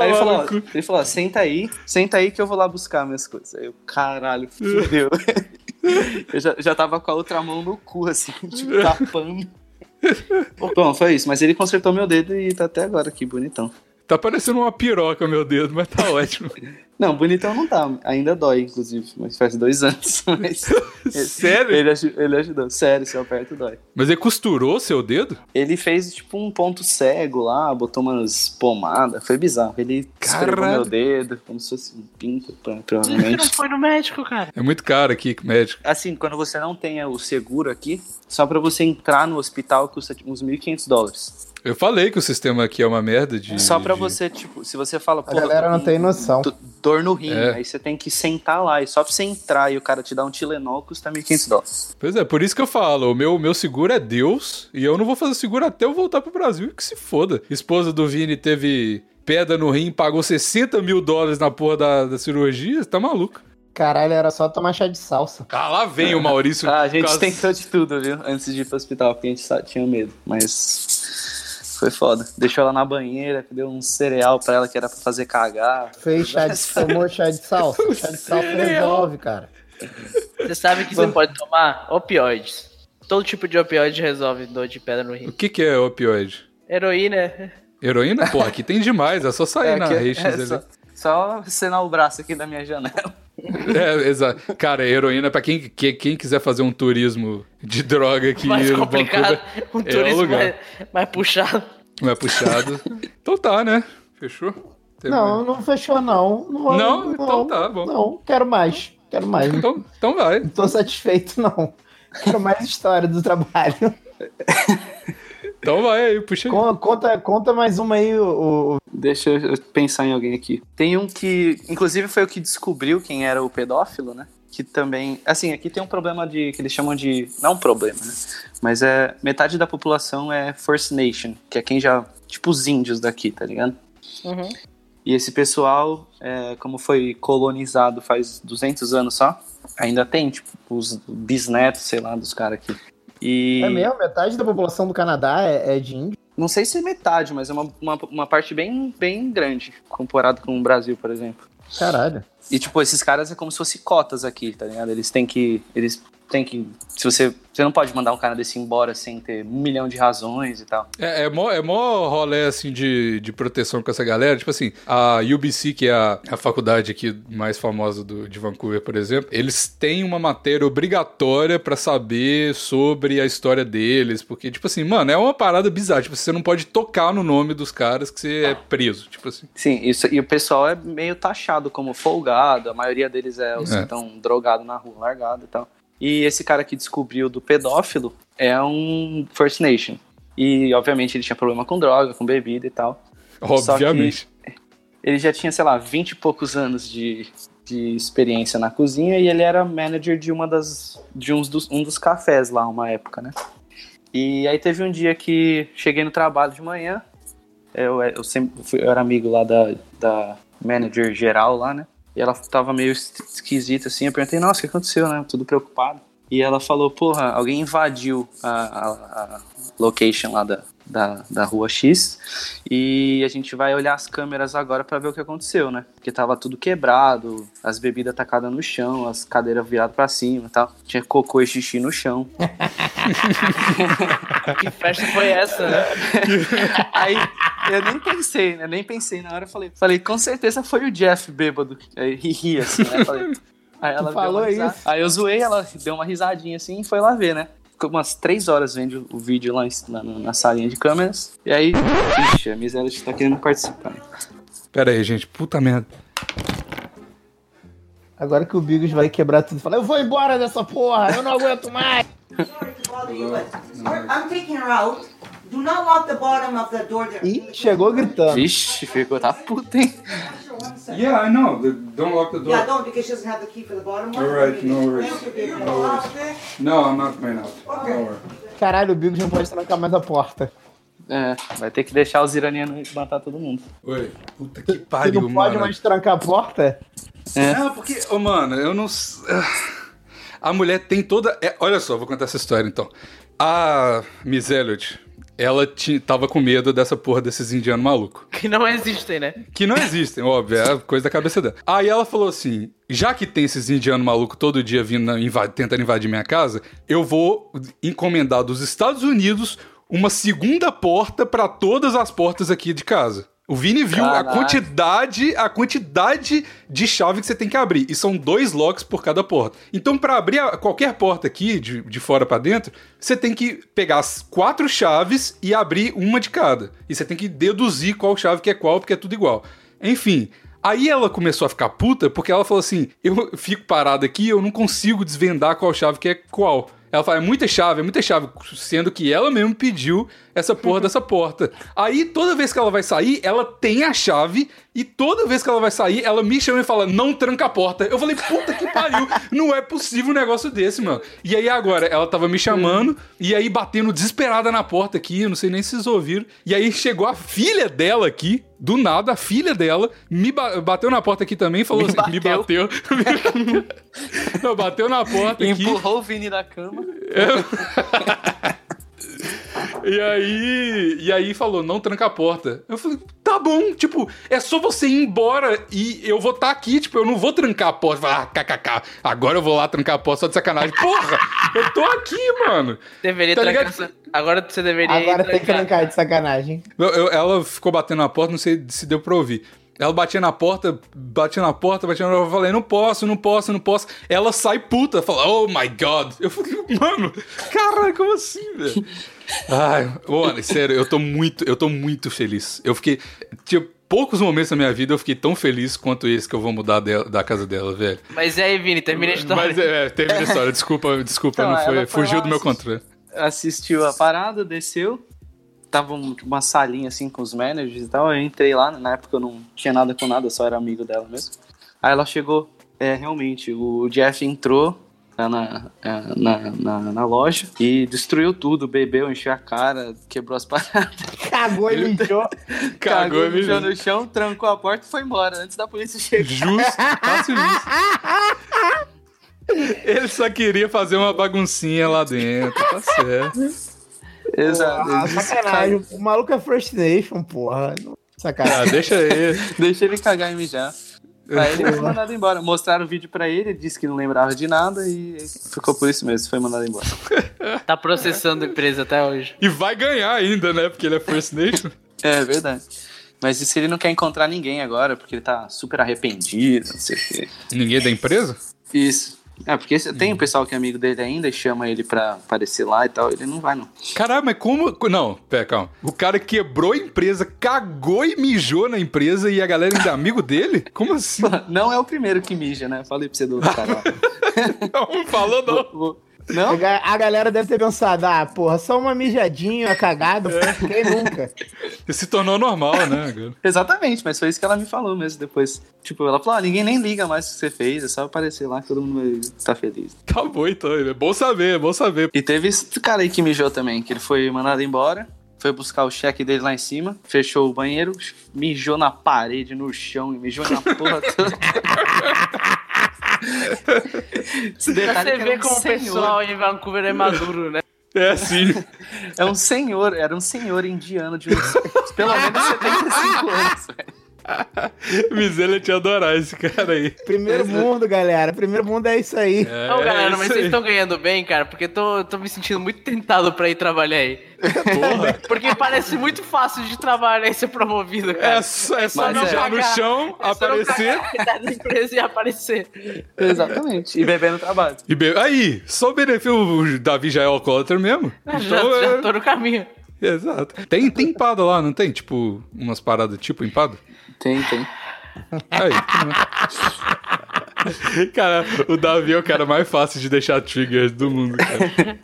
Aí ele falou, ele falou: senta aí, senta aí que eu vou lá buscar minhas coisas. Aí eu, caralho, fudeu. eu já, já tava com a outra mão no cu, assim, tipo, tapando. Bom, foi isso, mas ele consertou meu dedo e tá até agora aqui, bonitão. Tá parecendo uma piroca, meu dedo, mas tá ótimo. Não, bonitão não tá. Ainda dói, inclusive. Mas faz dois anos. Mas Sério? Ele, ele, ajudou. Sério, se eu aperto, dói. Mas ele costurou seu dedo? Ele fez, tipo, um ponto cego lá, botou umas pomadas. Foi bizarro. Ele escreveu meu dedo, como se fosse um pinto, provavelmente. não foi no médico, cara? É muito caro aqui, médico. Assim, quando você não tem o seguro aqui, só pra você entrar no hospital custa uns 1.500 dólares. Eu falei que o sistema aqui é uma merda de. Só pra de... você, tipo, se você fala. A galera não tem noção. Dor no rim, é. aí você tem que sentar lá. E só pra você entrar e o cara te dar um Tilenol custa 1.500 dólares. Pois é, por isso que eu falo. O meu, meu seguro é Deus. E eu não vou fazer seguro até eu voltar pro Brasil. Que se foda. Esposa do Vini teve pedra no rim, pagou 60 mil dólares na porra da, da cirurgia. Tá maluco. Caralho, era só tomar chá de salsa. Ah, lá vem o Maurício. ah, a gente caso... tentou de tudo, viu? Antes de ir pro hospital, porque a gente tinha medo. Mas foi foda. Deixou ela na banheira, deu um cereal pra ela que era pra fazer cagar. Fez chá de, tomou chá de salsa. chá de salsa resolve, cara. Você sabe que você pode tomar opioides. Todo tipo de opioide resolve dor de pedra no rim. O que, que é opioide? Heroína. Heroína? Pô, aqui tem demais, é só sair é, na é, é só, só acenar o braço aqui da minha janela. É, exato. Cara, heroína, pra quem, quem, quem, quiser fazer um turismo de droga aqui mais no complicado, Vancouver, um é turismo é mais, mais, puxado. Mais puxado. então tá, né? Fechou? Tem não, mais. não fechou não. Não, não, não então tá, bom. Não, quero mais. Quero mais. Então, então vai. Não tô satisfeito, não. Quero mais história do trabalho. Então vai aí, puxa aí. Conta, conta mais uma aí, o, Deixa eu pensar em alguém aqui. Tem um que, inclusive, foi o que descobriu quem era o pedófilo, né? Que também. Assim, aqui tem um problema de. que eles chamam de. Não um problema, né? Mas é. Metade da população é First Nation, que é quem já. Tipo os índios daqui, tá ligado? Uhum. E esse pessoal, é, como foi colonizado faz 200 anos só, ainda tem, tipo, os bisnetos, sei lá, dos caras aqui. E... É mesmo? Metade da população do Canadá é, é de índio? Não sei se é metade, mas é uma, uma, uma, parte bem, bem grande, comparado com o Brasil, por exemplo. Caralho. E, tipo, esses caras é como se fosse cotas aqui, tá ligado? Eles têm que. Eles tem que. Se você. Você não pode mandar um cara desse embora sem ter um milhão de razões e tal. É, é mó, é mó rolê assim de, de proteção com essa galera. Tipo assim, a UBC, que é a, a faculdade aqui mais famosa do, de Vancouver, por exemplo, eles têm uma matéria obrigatória para saber sobre a história deles. Porque, tipo assim, mano, é uma parada bizarra. Tipo, você não pode tocar no nome dos caras que você é preso. Tipo assim. Sim, isso, e o pessoal é meio taxado como folgado. A maioria deles é os é. que estão drogados na rua, largado e tal. E esse cara que descobriu do pedófilo é um First Nation. E, obviamente, ele tinha problema com droga, com bebida e tal. Obviamente. ele já tinha, sei lá, 20 e poucos anos de, de experiência na cozinha e ele era manager de uma das de uns dos, um dos cafés lá uma época, né? E aí teve um dia que cheguei no trabalho de manhã, eu, eu sempre fui, eu era amigo lá da, da manager geral lá, né? E ela tava meio esquisita assim. Eu perguntei, nossa, o que aconteceu, né? Tudo preocupado. E ela falou, porra, alguém invadiu a, a, a location lá da, da, da rua X e a gente vai olhar as câmeras agora para ver o que aconteceu, né? Porque tava tudo quebrado, as bebidas tacadas no chão, as cadeiras viradas para cima e tal. Tinha cocô e xixi no chão. que festa foi essa, né? Aí eu nem pensei, né? Nem pensei na hora, eu falei, falei, com certeza foi o Jeff bêbado. Aí ri assim, né? Falei, Aí ela falou isso. Aí eu zoei, ela deu uma risadinha assim e foi lá ver, né? Ficou umas três horas vendo o vídeo lá na, na salinha de câmeras. E aí, ixi, a miséria tá querendo participar. Pera aí, gente, puta merda. Agora que o Bigos vai quebrar tudo, fala: Eu vou embora dessa porra, eu não aguento mais. I'm taking her out. Do not lock the bottom of the door there. Ih, chegou gritando. Vixe, ficou tá puta, hein? Yeah, I know. The, don't lock the door. Yeah, don't because she doesn't have the key for the bottom one. Alright, no worries. No worries. No, I'm not going out. Worry. Caralho, o Bigos não pode trancar mais a porta. É, vai ter que deixar os iranianos matar todo mundo. Oi, puta que pariu, mano. Você não pode mais trancar a porta? É. Não, porque, oh, mano, eu não. A mulher tem toda. É, olha só, vou contar essa história então. A Miss Elliot, ela tava com medo dessa porra desses indianos malucos. Que não existem, né? Que não existem, óbvio, é coisa da cabeça dela. Aí ela falou assim: já que tem esses indianos malucos todo dia vindo invad tentando invadir minha casa, eu vou encomendar dos Estados Unidos uma segunda porta para todas as portas aqui de casa. O Vini viu Caraca. a quantidade, a quantidade de chave que você tem que abrir. E são dois locks por cada porta. Então, para abrir a, qualquer porta aqui, de, de fora para dentro, você tem que pegar as quatro chaves e abrir uma de cada. E você tem que deduzir qual chave que é qual, porque é tudo igual. Enfim, Aí ela começou a ficar puta porque ela falou assim: eu fico parado aqui, eu não consigo desvendar qual chave que é qual. Ela fala, é muita chave, é muita chave, sendo que ela mesmo pediu essa porra dessa porta. Aí, toda vez que ela vai sair, ela tem a chave e toda vez que ela vai sair, ela me chama e fala, não tranca a porta. Eu falei, puta que pariu, não é possível um negócio desse, mano. E aí agora, ela tava me chamando e aí batendo desesperada na porta aqui, eu não sei nem se vocês ouviram. E aí chegou a filha dela aqui, do nada, a filha dela, me ba bateu na porta aqui também e falou me assim, bateu. me bateu. não, bateu na porta Empurrou aqui. Empurrou o Vini da cama. Eu... E aí, e aí falou, não tranca a porta. Eu falei, tá bom, tipo, é só você ir embora e eu vou estar tá aqui, tipo, eu não vou trancar a porta. Falar, ah, kkk, agora eu vou lá trancar a porta só de sacanagem. Porra, eu tô aqui, mano. Deveria tá trancar. Ligado? Agora você deveria. Agora tem que trancar de sacanagem. Eu, eu, ela ficou batendo na porta, não sei se deu pra ouvir. Ela batia na porta, batia na porta, batia na porta, eu falei, não posso, não posso, não posso. Ela sai puta, fala, oh my god. Eu falei, mano, caralho, como assim, velho? Ai, mano, sério, eu tô muito, eu tô muito feliz. Eu fiquei, tinha poucos momentos na minha vida eu fiquei tão feliz quanto esse que eu vou mudar dela, da casa dela, velho. Mas aí, Vini, termina a história. Mas é, termina a história, desculpa, desculpa, então, não foi, foi fugiu do meu controle. Assistiu a parada, desceu, tava uma salinha assim com os managers e tal. Eu entrei lá, na época eu não tinha nada com nada, só era amigo dela mesmo. Aí ela chegou, é, realmente, o Jeff entrou na, é, na, na, na, loja e destruiu tudo, bebeu, encheu a cara, quebrou as paradas. Cagou e mijou. Cagou e mijou no chão, trancou a porta e foi embora antes da polícia chegar. Justo, fácil isso. Ele só queria fazer uma baguncinha lá dentro, tá certo. Exato. Ah, sacanagem. O maluco é First Nation, porra. Sacanagem. Ah, deixa ele. deixa ele cagar e mijar. Aí ele foi mandado embora. Mostraram o vídeo pra ele, ele disse que não lembrava de nada e ficou por isso mesmo, foi mandado embora. Tá processando a empresa até hoje. E vai ganhar ainda, né? Porque ele é First Nation. É verdade. Mas isso ele não quer encontrar ninguém agora, porque ele tá super arrependido, não sei o quê. Ninguém da empresa? Isso. É, porque tem um pessoal que é amigo dele ainda e chama ele pra aparecer lá e tal, ele não vai, não. Caralho, mas como. Não, pera, calma. O cara quebrou a empresa, cagou e mijou na empresa e a galera ainda é amigo dele? Como assim? Não é o primeiro que mija, né? Falei pra você do cara. não, falou não. Vou, vou, não? A galera deve ter pensado, ah, porra, só uma mijadinha, uma cagada, é. quem nunca? Se tornou normal, né? Exatamente, mas foi isso que ela me falou mesmo depois. Tipo, ela falou, ah, ninguém nem liga mais o que você fez, é só aparecer lá que todo mundo tá feliz. Tá bom então, é bom saber, é bom saber. E teve esse cara aí que mijou também, que ele foi mandado embora, foi buscar o cheque dele lá em cima, fechou o banheiro, mijou na parede, no chão, e mijou na porra toda. Esse pra você ver um como o pessoal em Vancouver é maduro, né? É, sim. É um senhor, era um senhor indiano de uns, pelo menos 75 anos, velho. Mizela te adorar esse cara aí. Primeiro mundo, galera. Primeiro mundo é isso aí. É, Não, galera, é mas vocês estão ganhando bem, cara, porque tô, tô me sentindo muito tentado pra ir trabalhar aí. Porra. Porque parece muito fácil de trabalhar e ser promovido, cara. É, só, é só mijar no chão, é aparecer. Da empresa e aparecer. Exatamente. E beber no trabalho. E be... Aí, só o benefício, o Davi já é alcoólatra mesmo. Já, então, já é... tô no caminho. Exato. Tem, tem empada lá, não tem? Tipo, umas paradas tipo empada? Tem, tem. Aí. cara, o Davi é o cara mais fácil de deixar triggers do mundo, cara.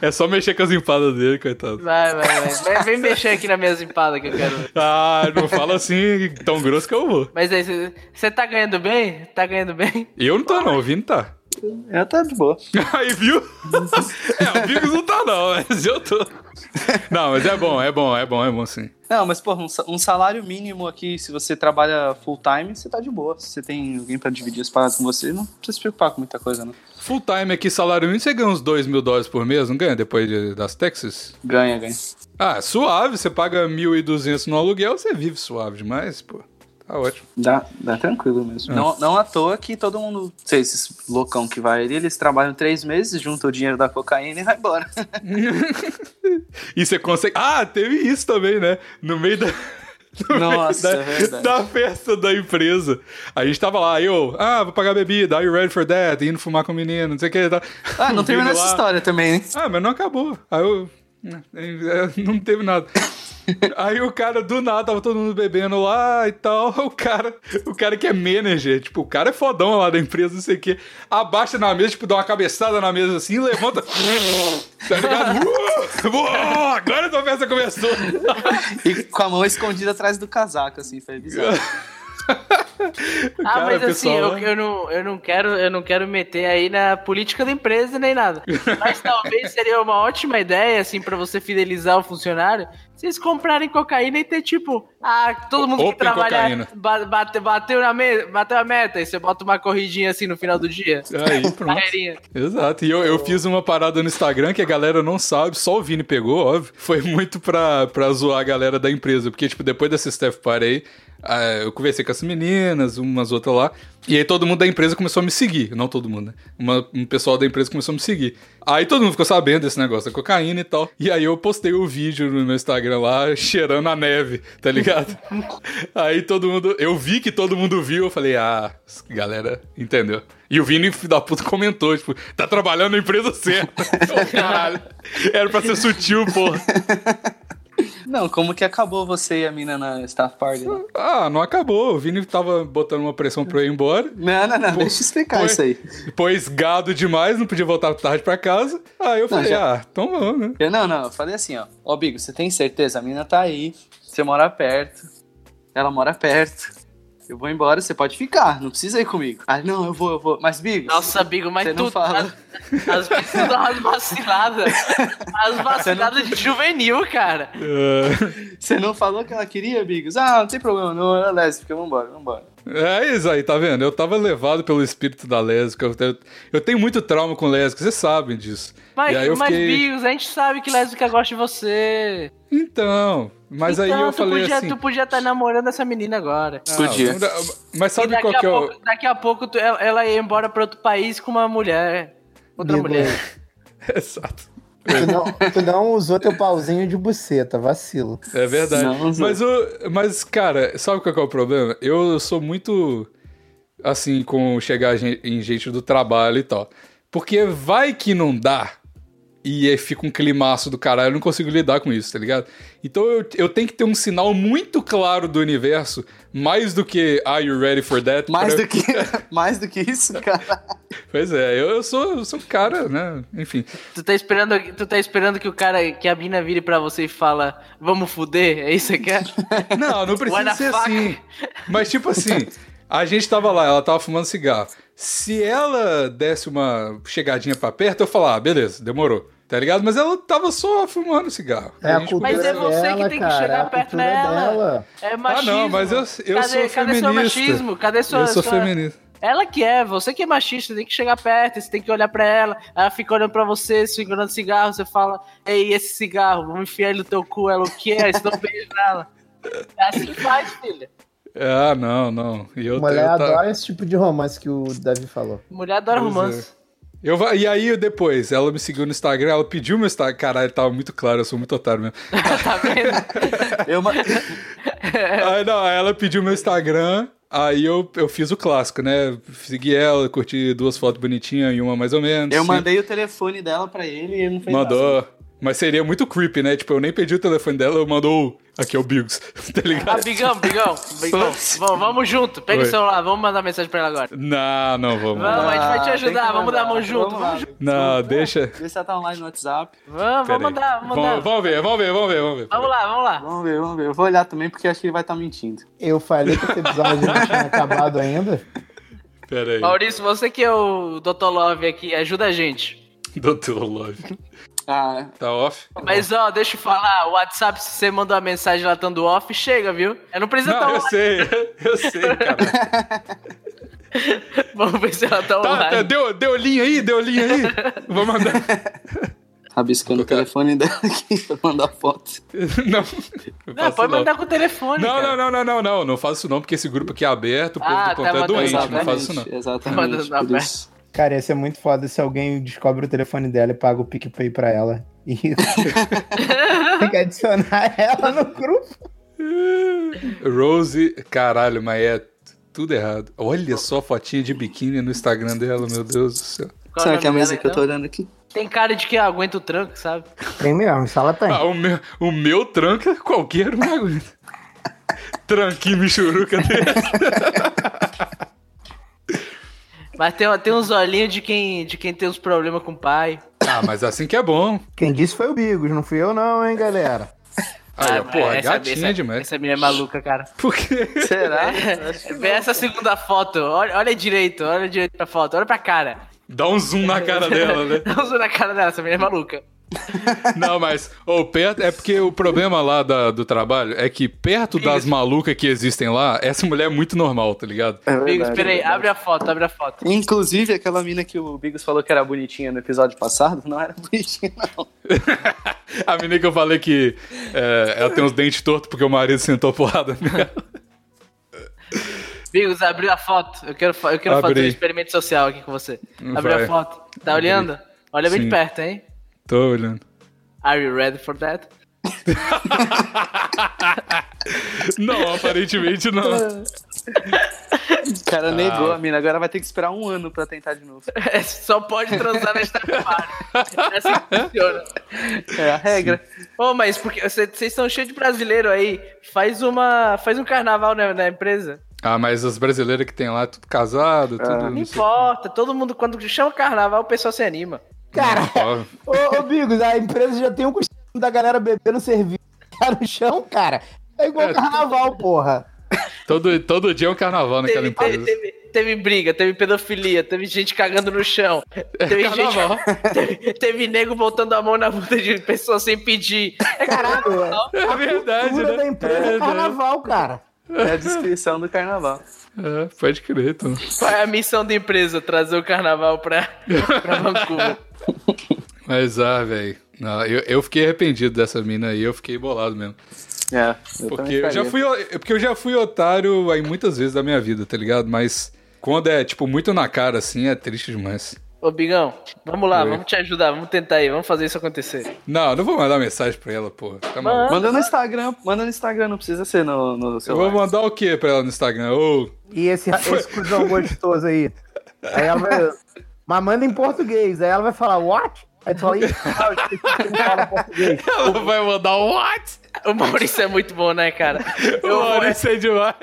É só mexer com as empadas dele, coitado. Vai, vai, vai. Vem mexer aqui nas minhas empadas que eu quero. Ah, não fala assim tão grosso que eu vou. Mas aí, você tá ganhando bem? Tá ganhando bem? Eu não tô, não. O Vini tá. Eu tá de boa. Aí, viu? é, o Bigos não tá, não, mas eu tô. Não, mas é bom, é bom, é bom, é bom sim. Não, mas, pô, um salário mínimo aqui, se você trabalha full time, você tá de boa. Se você tem alguém pra dividir as paradas com você, não precisa se preocupar com muita coisa, não. Full time aqui, salário mínimo, você ganha uns 2 mil dólares por mês, não ganha depois de, das taxas? Ganha, ganha. Ah, suave, você paga 1.200 no aluguel, você vive suave demais, pô. Tá ótimo. Dá, dá tranquilo mesmo. É. Não, não à toa que todo mundo, sei, esses loucão que vai ali, eles trabalham três meses, juntam o dinheiro da cocaína e vai embora. e você consegue. Ah, teve isso também, né? No meio da. No Nossa, meio da, é da, festa da empresa. A gente tava lá, eu, ah, vou pagar bebida, are you ready for that? Indo fumar com o menino, não sei o que. Tá. Ah, não teve essa história também, hein? Ah, mas não acabou. Aí eu. Não teve nada. Aí o cara, do nada, tava todo mundo bebendo lá e tal. O cara, o cara que é manager, tipo, o cara é fodão lá da empresa, não sei o quê. Abaixa na mesa, tipo, dá uma cabeçada na mesa assim, levanta. tá ligado? Uh, uh, agora a festa começou. e com a mão escondida atrás do casaco, assim, foi bizarro. ah, mas assim, eu, eu, não, eu, não quero, eu não quero meter aí na política da empresa nem nada. Mas talvez seria uma ótima ideia, assim, para você fidelizar o funcionário, vocês comprarem cocaína e ter tipo, ah, todo mundo Open que trabalha bate, bateu, na me, bateu a meta, e você bota uma corridinha assim no final do dia. Aí, pronto. Exato. E eu, eu fiz uma parada no Instagram que a galera não sabe, só o Vini pegou, óbvio. Foi muito pra, pra zoar a galera da empresa, porque, tipo, depois dessa Steph Party ah, eu conversei com as meninas, umas outras lá. E aí todo mundo da empresa começou a me seguir. Não todo mundo, né? Uma, um pessoal da empresa começou a me seguir. Aí todo mundo ficou sabendo desse negócio da cocaína e tal. E aí eu postei o vídeo no meu Instagram lá, cheirando a neve, tá ligado? aí todo mundo. Eu vi que todo mundo viu, eu falei, ah, galera, entendeu? E o Vini da puta comentou, tipo, tá trabalhando na empresa certa. caralho. Era pra ser sutil, porra. Não, como que acabou você e a mina na staff party? Né? Ah, não acabou. O Vini tava botando uma pressão pra eu ir embora. Não, não, não. Pô, deixa eu explicar foi, isso aí. Depois gado demais, não podia voltar tarde pra casa. Aí eu falei, não, já... ah, então vamos, né? Eu, não, não. Eu falei assim, ó. Ó, Bigo, você tem certeza? A mina tá aí. Você mora perto. Ela mora perto. Eu vou embora, você pode ficar, não precisa ir comigo. Ah, não, eu vou, eu vou. Mas, Bigo. Nossa, Bigo, mas tu. Não fala. As vezes dão umas vaciladas. As vaciladas não... de juvenil, cara. Você não falou que ela queria, Bigos? Ah, não tem problema, não, ela é lésbica, vambora, vambora. É isso aí, tá vendo? Eu tava levado pelo espírito da lésbica. Eu, eu tenho muito trauma com lésbica, vocês sabem disso. Mas, aí eu mas fiquei... Bigos, a gente sabe que lésbica gosta de você. Então, mas então, aí eu falei podia, assim... Tu podia estar tá namorando essa menina agora. Podia. Mas sabe qual que é o... Daqui a pouco tu, ela ia embora pra outro país com uma mulher. Outra mulher. Exato. Tu não, tu não, usou teu pauzinho de buceta, vacilo. É verdade. Mas, o, mas, cara, sabe qual é o problema? Eu sou muito assim com chegar em gente do trabalho e tal. Porque vai que não dá e fica um climaço do caralho, eu não consigo lidar com isso, tá ligado? Então eu, eu tenho que ter um sinal muito claro do universo, mais do que Are you ready for that? Mais, pra... do, que, mais do que isso, cara. Pois é, eu, eu sou, eu sou um cara, né? Enfim. Tu tá esperando, tu tá esperando que o cara, que a mina vire pra você e fala, vamos fuder? É isso que você quer? Não, não precisa ser assim. Mas tipo assim, a gente tava lá, ela tava fumando cigarro. Se ela desse uma chegadinha pra perto, eu falava, ah, beleza, demorou. Tá ligado? Mas ela tava só fumando cigarro. É a, a gente... Mas é você dela, que tem que chegar perto dela. Dela. É machismo. Ah, não, mas eu, eu cadê, sou cadê feminista. Cadê seu machismo? Cadê sua... Eu sou sua... feminista. Ela que é, você que é machista, tem que chegar perto, você tem que olhar pra ela, ela fica olhando pra você, segurando cigarro, você fala, ei, esse cigarro, vamos enfiar ele no teu cu, ela o que é? Você não beijo nela. É assim que faz, filha. Ah, não, não. E eu, Mulher eu adora tá... esse tipo de romance que o Davi falou. Mulher adora pois romance. É. Eu, e aí, depois, ela me seguiu no Instagram, ela pediu meu Instagram. Caralho, tava muito claro, eu sou muito otário mesmo. tá vendo? eu... aí, não, ela pediu meu Instagram, aí eu, eu fiz o clássico, né? Segui ela, curti duas fotos bonitinhas e uma mais ou menos. Eu mandei o telefone dela pra ele e ele não fez Mandou. Nada. Mas seria muito creepy, né? Tipo, eu nem pedi o telefone dela, eu mandou Aqui é o Bigos, tá ligado? Ah, Bigão, Bigão, Bigão. vamos, vamos junto. Pega Oi. o celular, vamos mandar mensagem pra ela agora. Não, não vamos. Vamos, a gente vai te ah, ajudar, vamos dar a mão junto. Vamos, vamos junto. Não, deixa. Vê se ela tá online no WhatsApp. Vamos, vamos mandar, vamos mandar. Vamos, ver, vamos ver, vamos ver, vamos ver. Vamos lá, vamos lá. Vamos ver, vamos ver. Eu vou olhar também porque acho que ele vai estar tá mentindo. Eu falei que esse episódio não tinha acabado ainda. Pera aí. Maurício, você que é o Dr. Love aqui, ajuda a gente. Dr. Love. Ah, tá off? Mas ó, deixa eu falar, o WhatsApp, se você mandou uma mensagem lá estando off, chega, viu? Eu não precisa não, tá eu sei, eu sei, cara. Vamos ver se ela tá, tá online. Tá, deu, deu linha aí, deu linha aí. Vou mandar. Rabiscando o telefone dela aqui pra mandar foto. Não. Não, pode não. mandar com o telefone. Não, cara. não, não, não, não, não. Não faço isso não, porque esse grupo aqui é aberto, o povo ah, do Pontão tá é doente. Não faz isso não. Exatamente. Tá. Cara, ia ser muito foda se alguém descobre o telefone dela e paga o PicPay pra ela. E tem que adicionar ela no grupo. Rose, caralho, mas é tudo errado. Olha só a fotinha de biquíni no Instagram dela, meu Deus do céu. Qual Será que é a mesa que eu tô então? olhando aqui? Tem cara de que aguenta o tranco, sabe? Tem mesmo, sala tem. Ah, o meu, o meu tranca, qualquer um aguenta. Tranquinho michuruca dele. Mas tem, tem uns olhinhos de quem, de quem tem uns problemas com o pai. Ah, mas assim que é bom. Quem disse foi o Bigos, não fui eu não, hein, galera. Aí, ah, porra, essa, gatinha essa, demais. Essa menina é maluca, cara. Por quê? Será? Vê essa segunda foto. Olha, olha direito, olha direito pra foto. Olha pra cara. Dá um zoom na cara dela, né? Dá um zoom na cara dela, essa menina é maluca. Não, mas oh, perto, é porque o problema lá da, do trabalho é que perto das malucas que existem lá, essa mulher é muito normal, tá ligado? É Bigos, peraí, é abre a foto, abre a foto. Inclusive, aquela mina que o Bigos falou que era bonitinha no episódio passado, não era bonitinha, não. a mina que eu falei que é, ela tem uns dentes tortos porque o marido sentou porrada nela. Bigos, abriu a foto. Eu quero, eu quero fazer um experimento social aqui com você. Abriu a foto. Tá olhando? Olha bem Sim. de perto, hein? Tô olhando. Are you ready for that? não, aparentemente não. O cara ah. negou a mina, agora vai ter que esperar um ano pra tentar de novo. É, só pode transar nesta Star É assim que funciona. É a regra. Ô, oh, mas porque vocês estão cheios de brasileiro aí. Faz uma. Faz um carnaval na, na empresa. Ah, mas os brasileiros que tem lá, tudo casado, tudo. Não, não importa, todo mundo, quando chama carnaval, o pessoal se anima. Cara, ô, ô Bigos, a empresa já tem um costume da galera bebendo serviço tá no chão, cara. É igual é, carnaval, porra. Todo, todo dia é um carnaval naquela teve, empresa. Teve, teve, briga, teve pedofilia, teve gente cagando no chão. Teve é gente. Teve, teve nego botando a mão na bunda de pessoas sem pedir. É caralho, é, é verdade. A né? da empresa é, é carnaval, cara. É a descrição do carnaval. É, pode crer, então. Qual é a missão da empresa? Trazer o carnaval pra, pra Vancouver. Mas, ah, velho. Eu, eu fiquei arrependido dessa mina aí, eu fiquei bolado mesmo. É, eu porque eu já fui, porque eu já fui otário aí muitas vezes da minha vida, tá ligado? Mas quando é, tipo, muito na cara, assim, é triste demais. Ô, Bigão, vamos lá, Oi. vamos te ajudar, vamos tentar aí, vamos fazer isso acontecer. Não, não vou mandar mensagem pra ela, porra. Tá manda, manda no Instagram, manda no Instagram, não precisa ser no, no celular. Eu vou mandar o que pra ela no Instagram? Oh. E esse, esse cuzão gostoso aí? Aí ela vai. Mas manda em português, aí ela vai falar, what? Aí tu fala, fala português. Ela vai mandar um what? O Maurício é muito bom, né, cara? Eu, o Maurício é demais.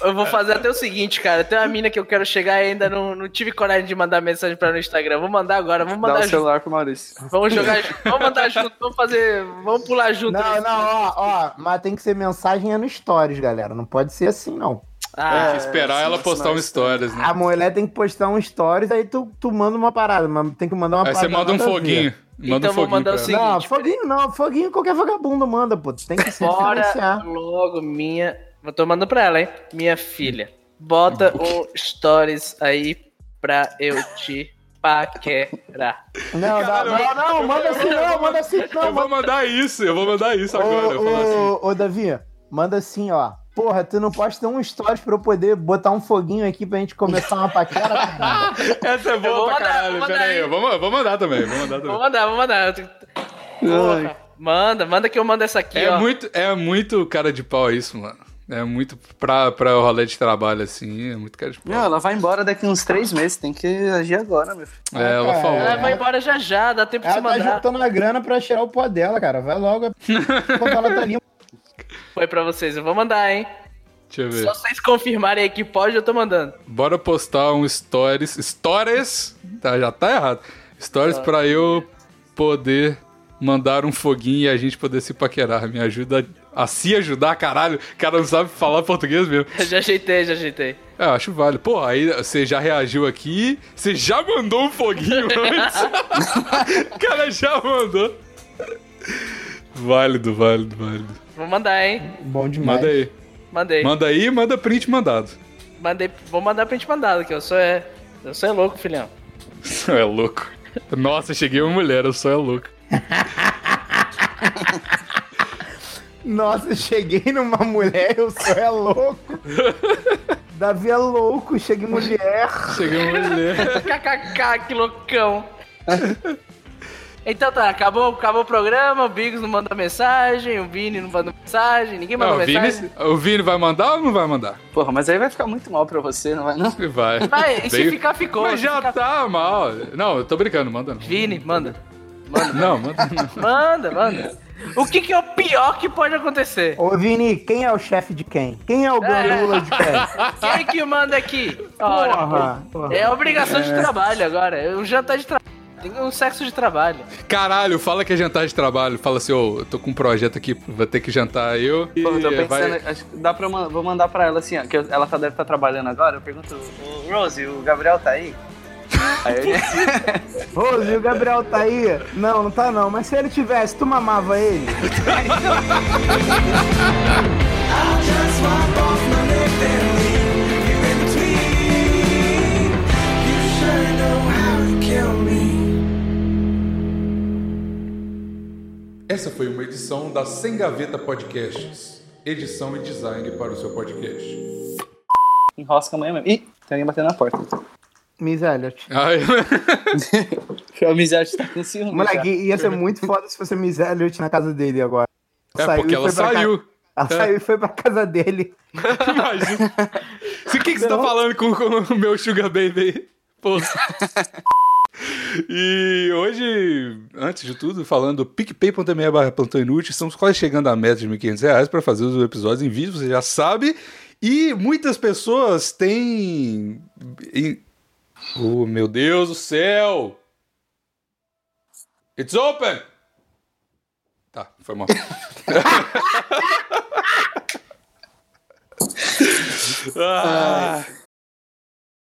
Eu vou fazer até o seguinte, cara. Tem uma mina que eu quero chegar e ainda não, não tive coragem de mandar mensagem pra ela no Instagram. Vou mandar agora, vamos mandar Dá o celular pro Maurício. Vamos jogar, vamos mandar junto, vamos fazer, vamos pular junto. Não, não, ó, ó, mas tem que ser mensagem é no stories, galera. Não pode ser assim, não. Ah, tem que esperar ela postar um stories, né? A mulher tem que postar um stories, aí tu, tu manda uma parada, mas tem que mandar uma aí parada. Aí você manda um foguinho. Manda então um vou mandar o seguinte. Não, foguinho não, foguinho qualquer vagabundo manda, pô. Tem que se Bora logo, minha. Eu tô mandando pra ela, hein? Minha filha. Bota um stories aí pra eu te paquerar. Não, Cara, não, não, não, manda assim, não, manda assim, não. Eu vou mandar isso, eu vou mandar isso agora. Ô, ô, ô, Davi, manda assim, ó. Porra, tu não pode ter um stories pra eu poder botar um foguinho aqui pra gente começar uma paquera? Essa é boa pra mandar, caralho. Pera aí, vou, vou mandar também. Vou mandar também. Vou mandar, vou mandar. Porra, manda, manda que eu mando essa aqui, é ó. Muito, é muito cara de pau isso, mano. É muito pra, pra o rolê de trabalho, assim, é muito cara de pau. Não, ela vai embora daqui uns três meses, tem que agir agora, meu filho. É, ela falou. Ela vai embora já já, dá tempo ela de se mandar. Ela tá juntando a grana pra tirar o pó dela, cara. Vai logo, quando ela tá limpa. Foi pra vocês, eu vou mandar, hein. Deixa eu ver. Só vocês confirmarem aí que pode, eu tô mandando. Bora postar um stories. Stories? Tá, já tá errado. Stories pra eu poder mandar um foguinho e a gente poder se paquerar. Me ajuda a se ajudar, caralho. O cara não sabe falar português mesmo. já ajeitei, já ajeitei. É, acho válido. Pô, aí você já reagiu aqui, você já mandou um foguinho antes. o cara já mandou. Válido, válido, válido. Vou mandar, hein? Bom demais. Manda aí. Mandei. Manda aí manda print mandado. Mandei, vou mandar print mandado, que eu sou é. Eu sou é louco, filhão. Sou é louco. Nossa, cheguei uma mulher, eu sou é louco. Nossa, cheguei numa mulher, eu sou é louco. Davi é louco, cheguei mulher. Cheguei mulher. KKK, que loucão. Então tá, acabou, acabou o programa, o Biggs não manda mensagem, o Vini não manda mensagem, ninguém manda não, mensagem. Vini, o Vini vai mandar ou não vai mandar? Porra, mas aí vai ficar muito mal pra você, não vai não? Vai. Vai, e se ficar, ficou. Mas já ficar... tá mal. Não, eu tô brincando, manda não. Vini, manda. Manda. Não, manda não. Manda, manda. O que, que, é o pior que pode acontecer? Ô, Vini, quem é o chefe de quem? Quem é o gandula é. de quem? Quem que manda aqui? Ora, porra, porra. É obrigação é. de trabalho agora. O jantar de trabalho. Tem um sexo de trabalho. Caralho, fala que é jantar de trabalho. Fala assim, ô, oh, eu tô com um projeto aqui, vou ter que jantar eu. Pô, tô pensando, vai... acho que dá pra vou mandar pra ela assim, ó, que ela tá, deve estar tá trabalhando agora. Eu pergunto, Rose, o Gabriel tá aí? aí. Rose, o Gabriel tá aí? Não, não tá não. Mas se ele tivesse, tu mamava ele? I'll just Essa foi uma edição da Sem Gaveta Podcasts. Edição e design para o seu podcast. Enrosca amanhã mesmo. Ih, tem alguém batendo na porta. Miss Elliot. Ai. o Miss Elliot tá com ciúme. Moleque, ia ser muito foda se fosse Miss Elliot na casa dele agora. É, saiu porque ela saiu. Ca... Ela é. saiu e foi pra casa dele. Imagina. O que, que você tá falando com, o meu Sugar Baby? Pô. E hoje, antes de tudo, falando picpay.me barra plantão inútil, estamos quase chegando à meta de R$ 1.500 para fazer os episódios em vídeo, você já sabe. E muitas pessoas têm. Oh, meu Deus do céu! It's open! Tá, foi mal. ah.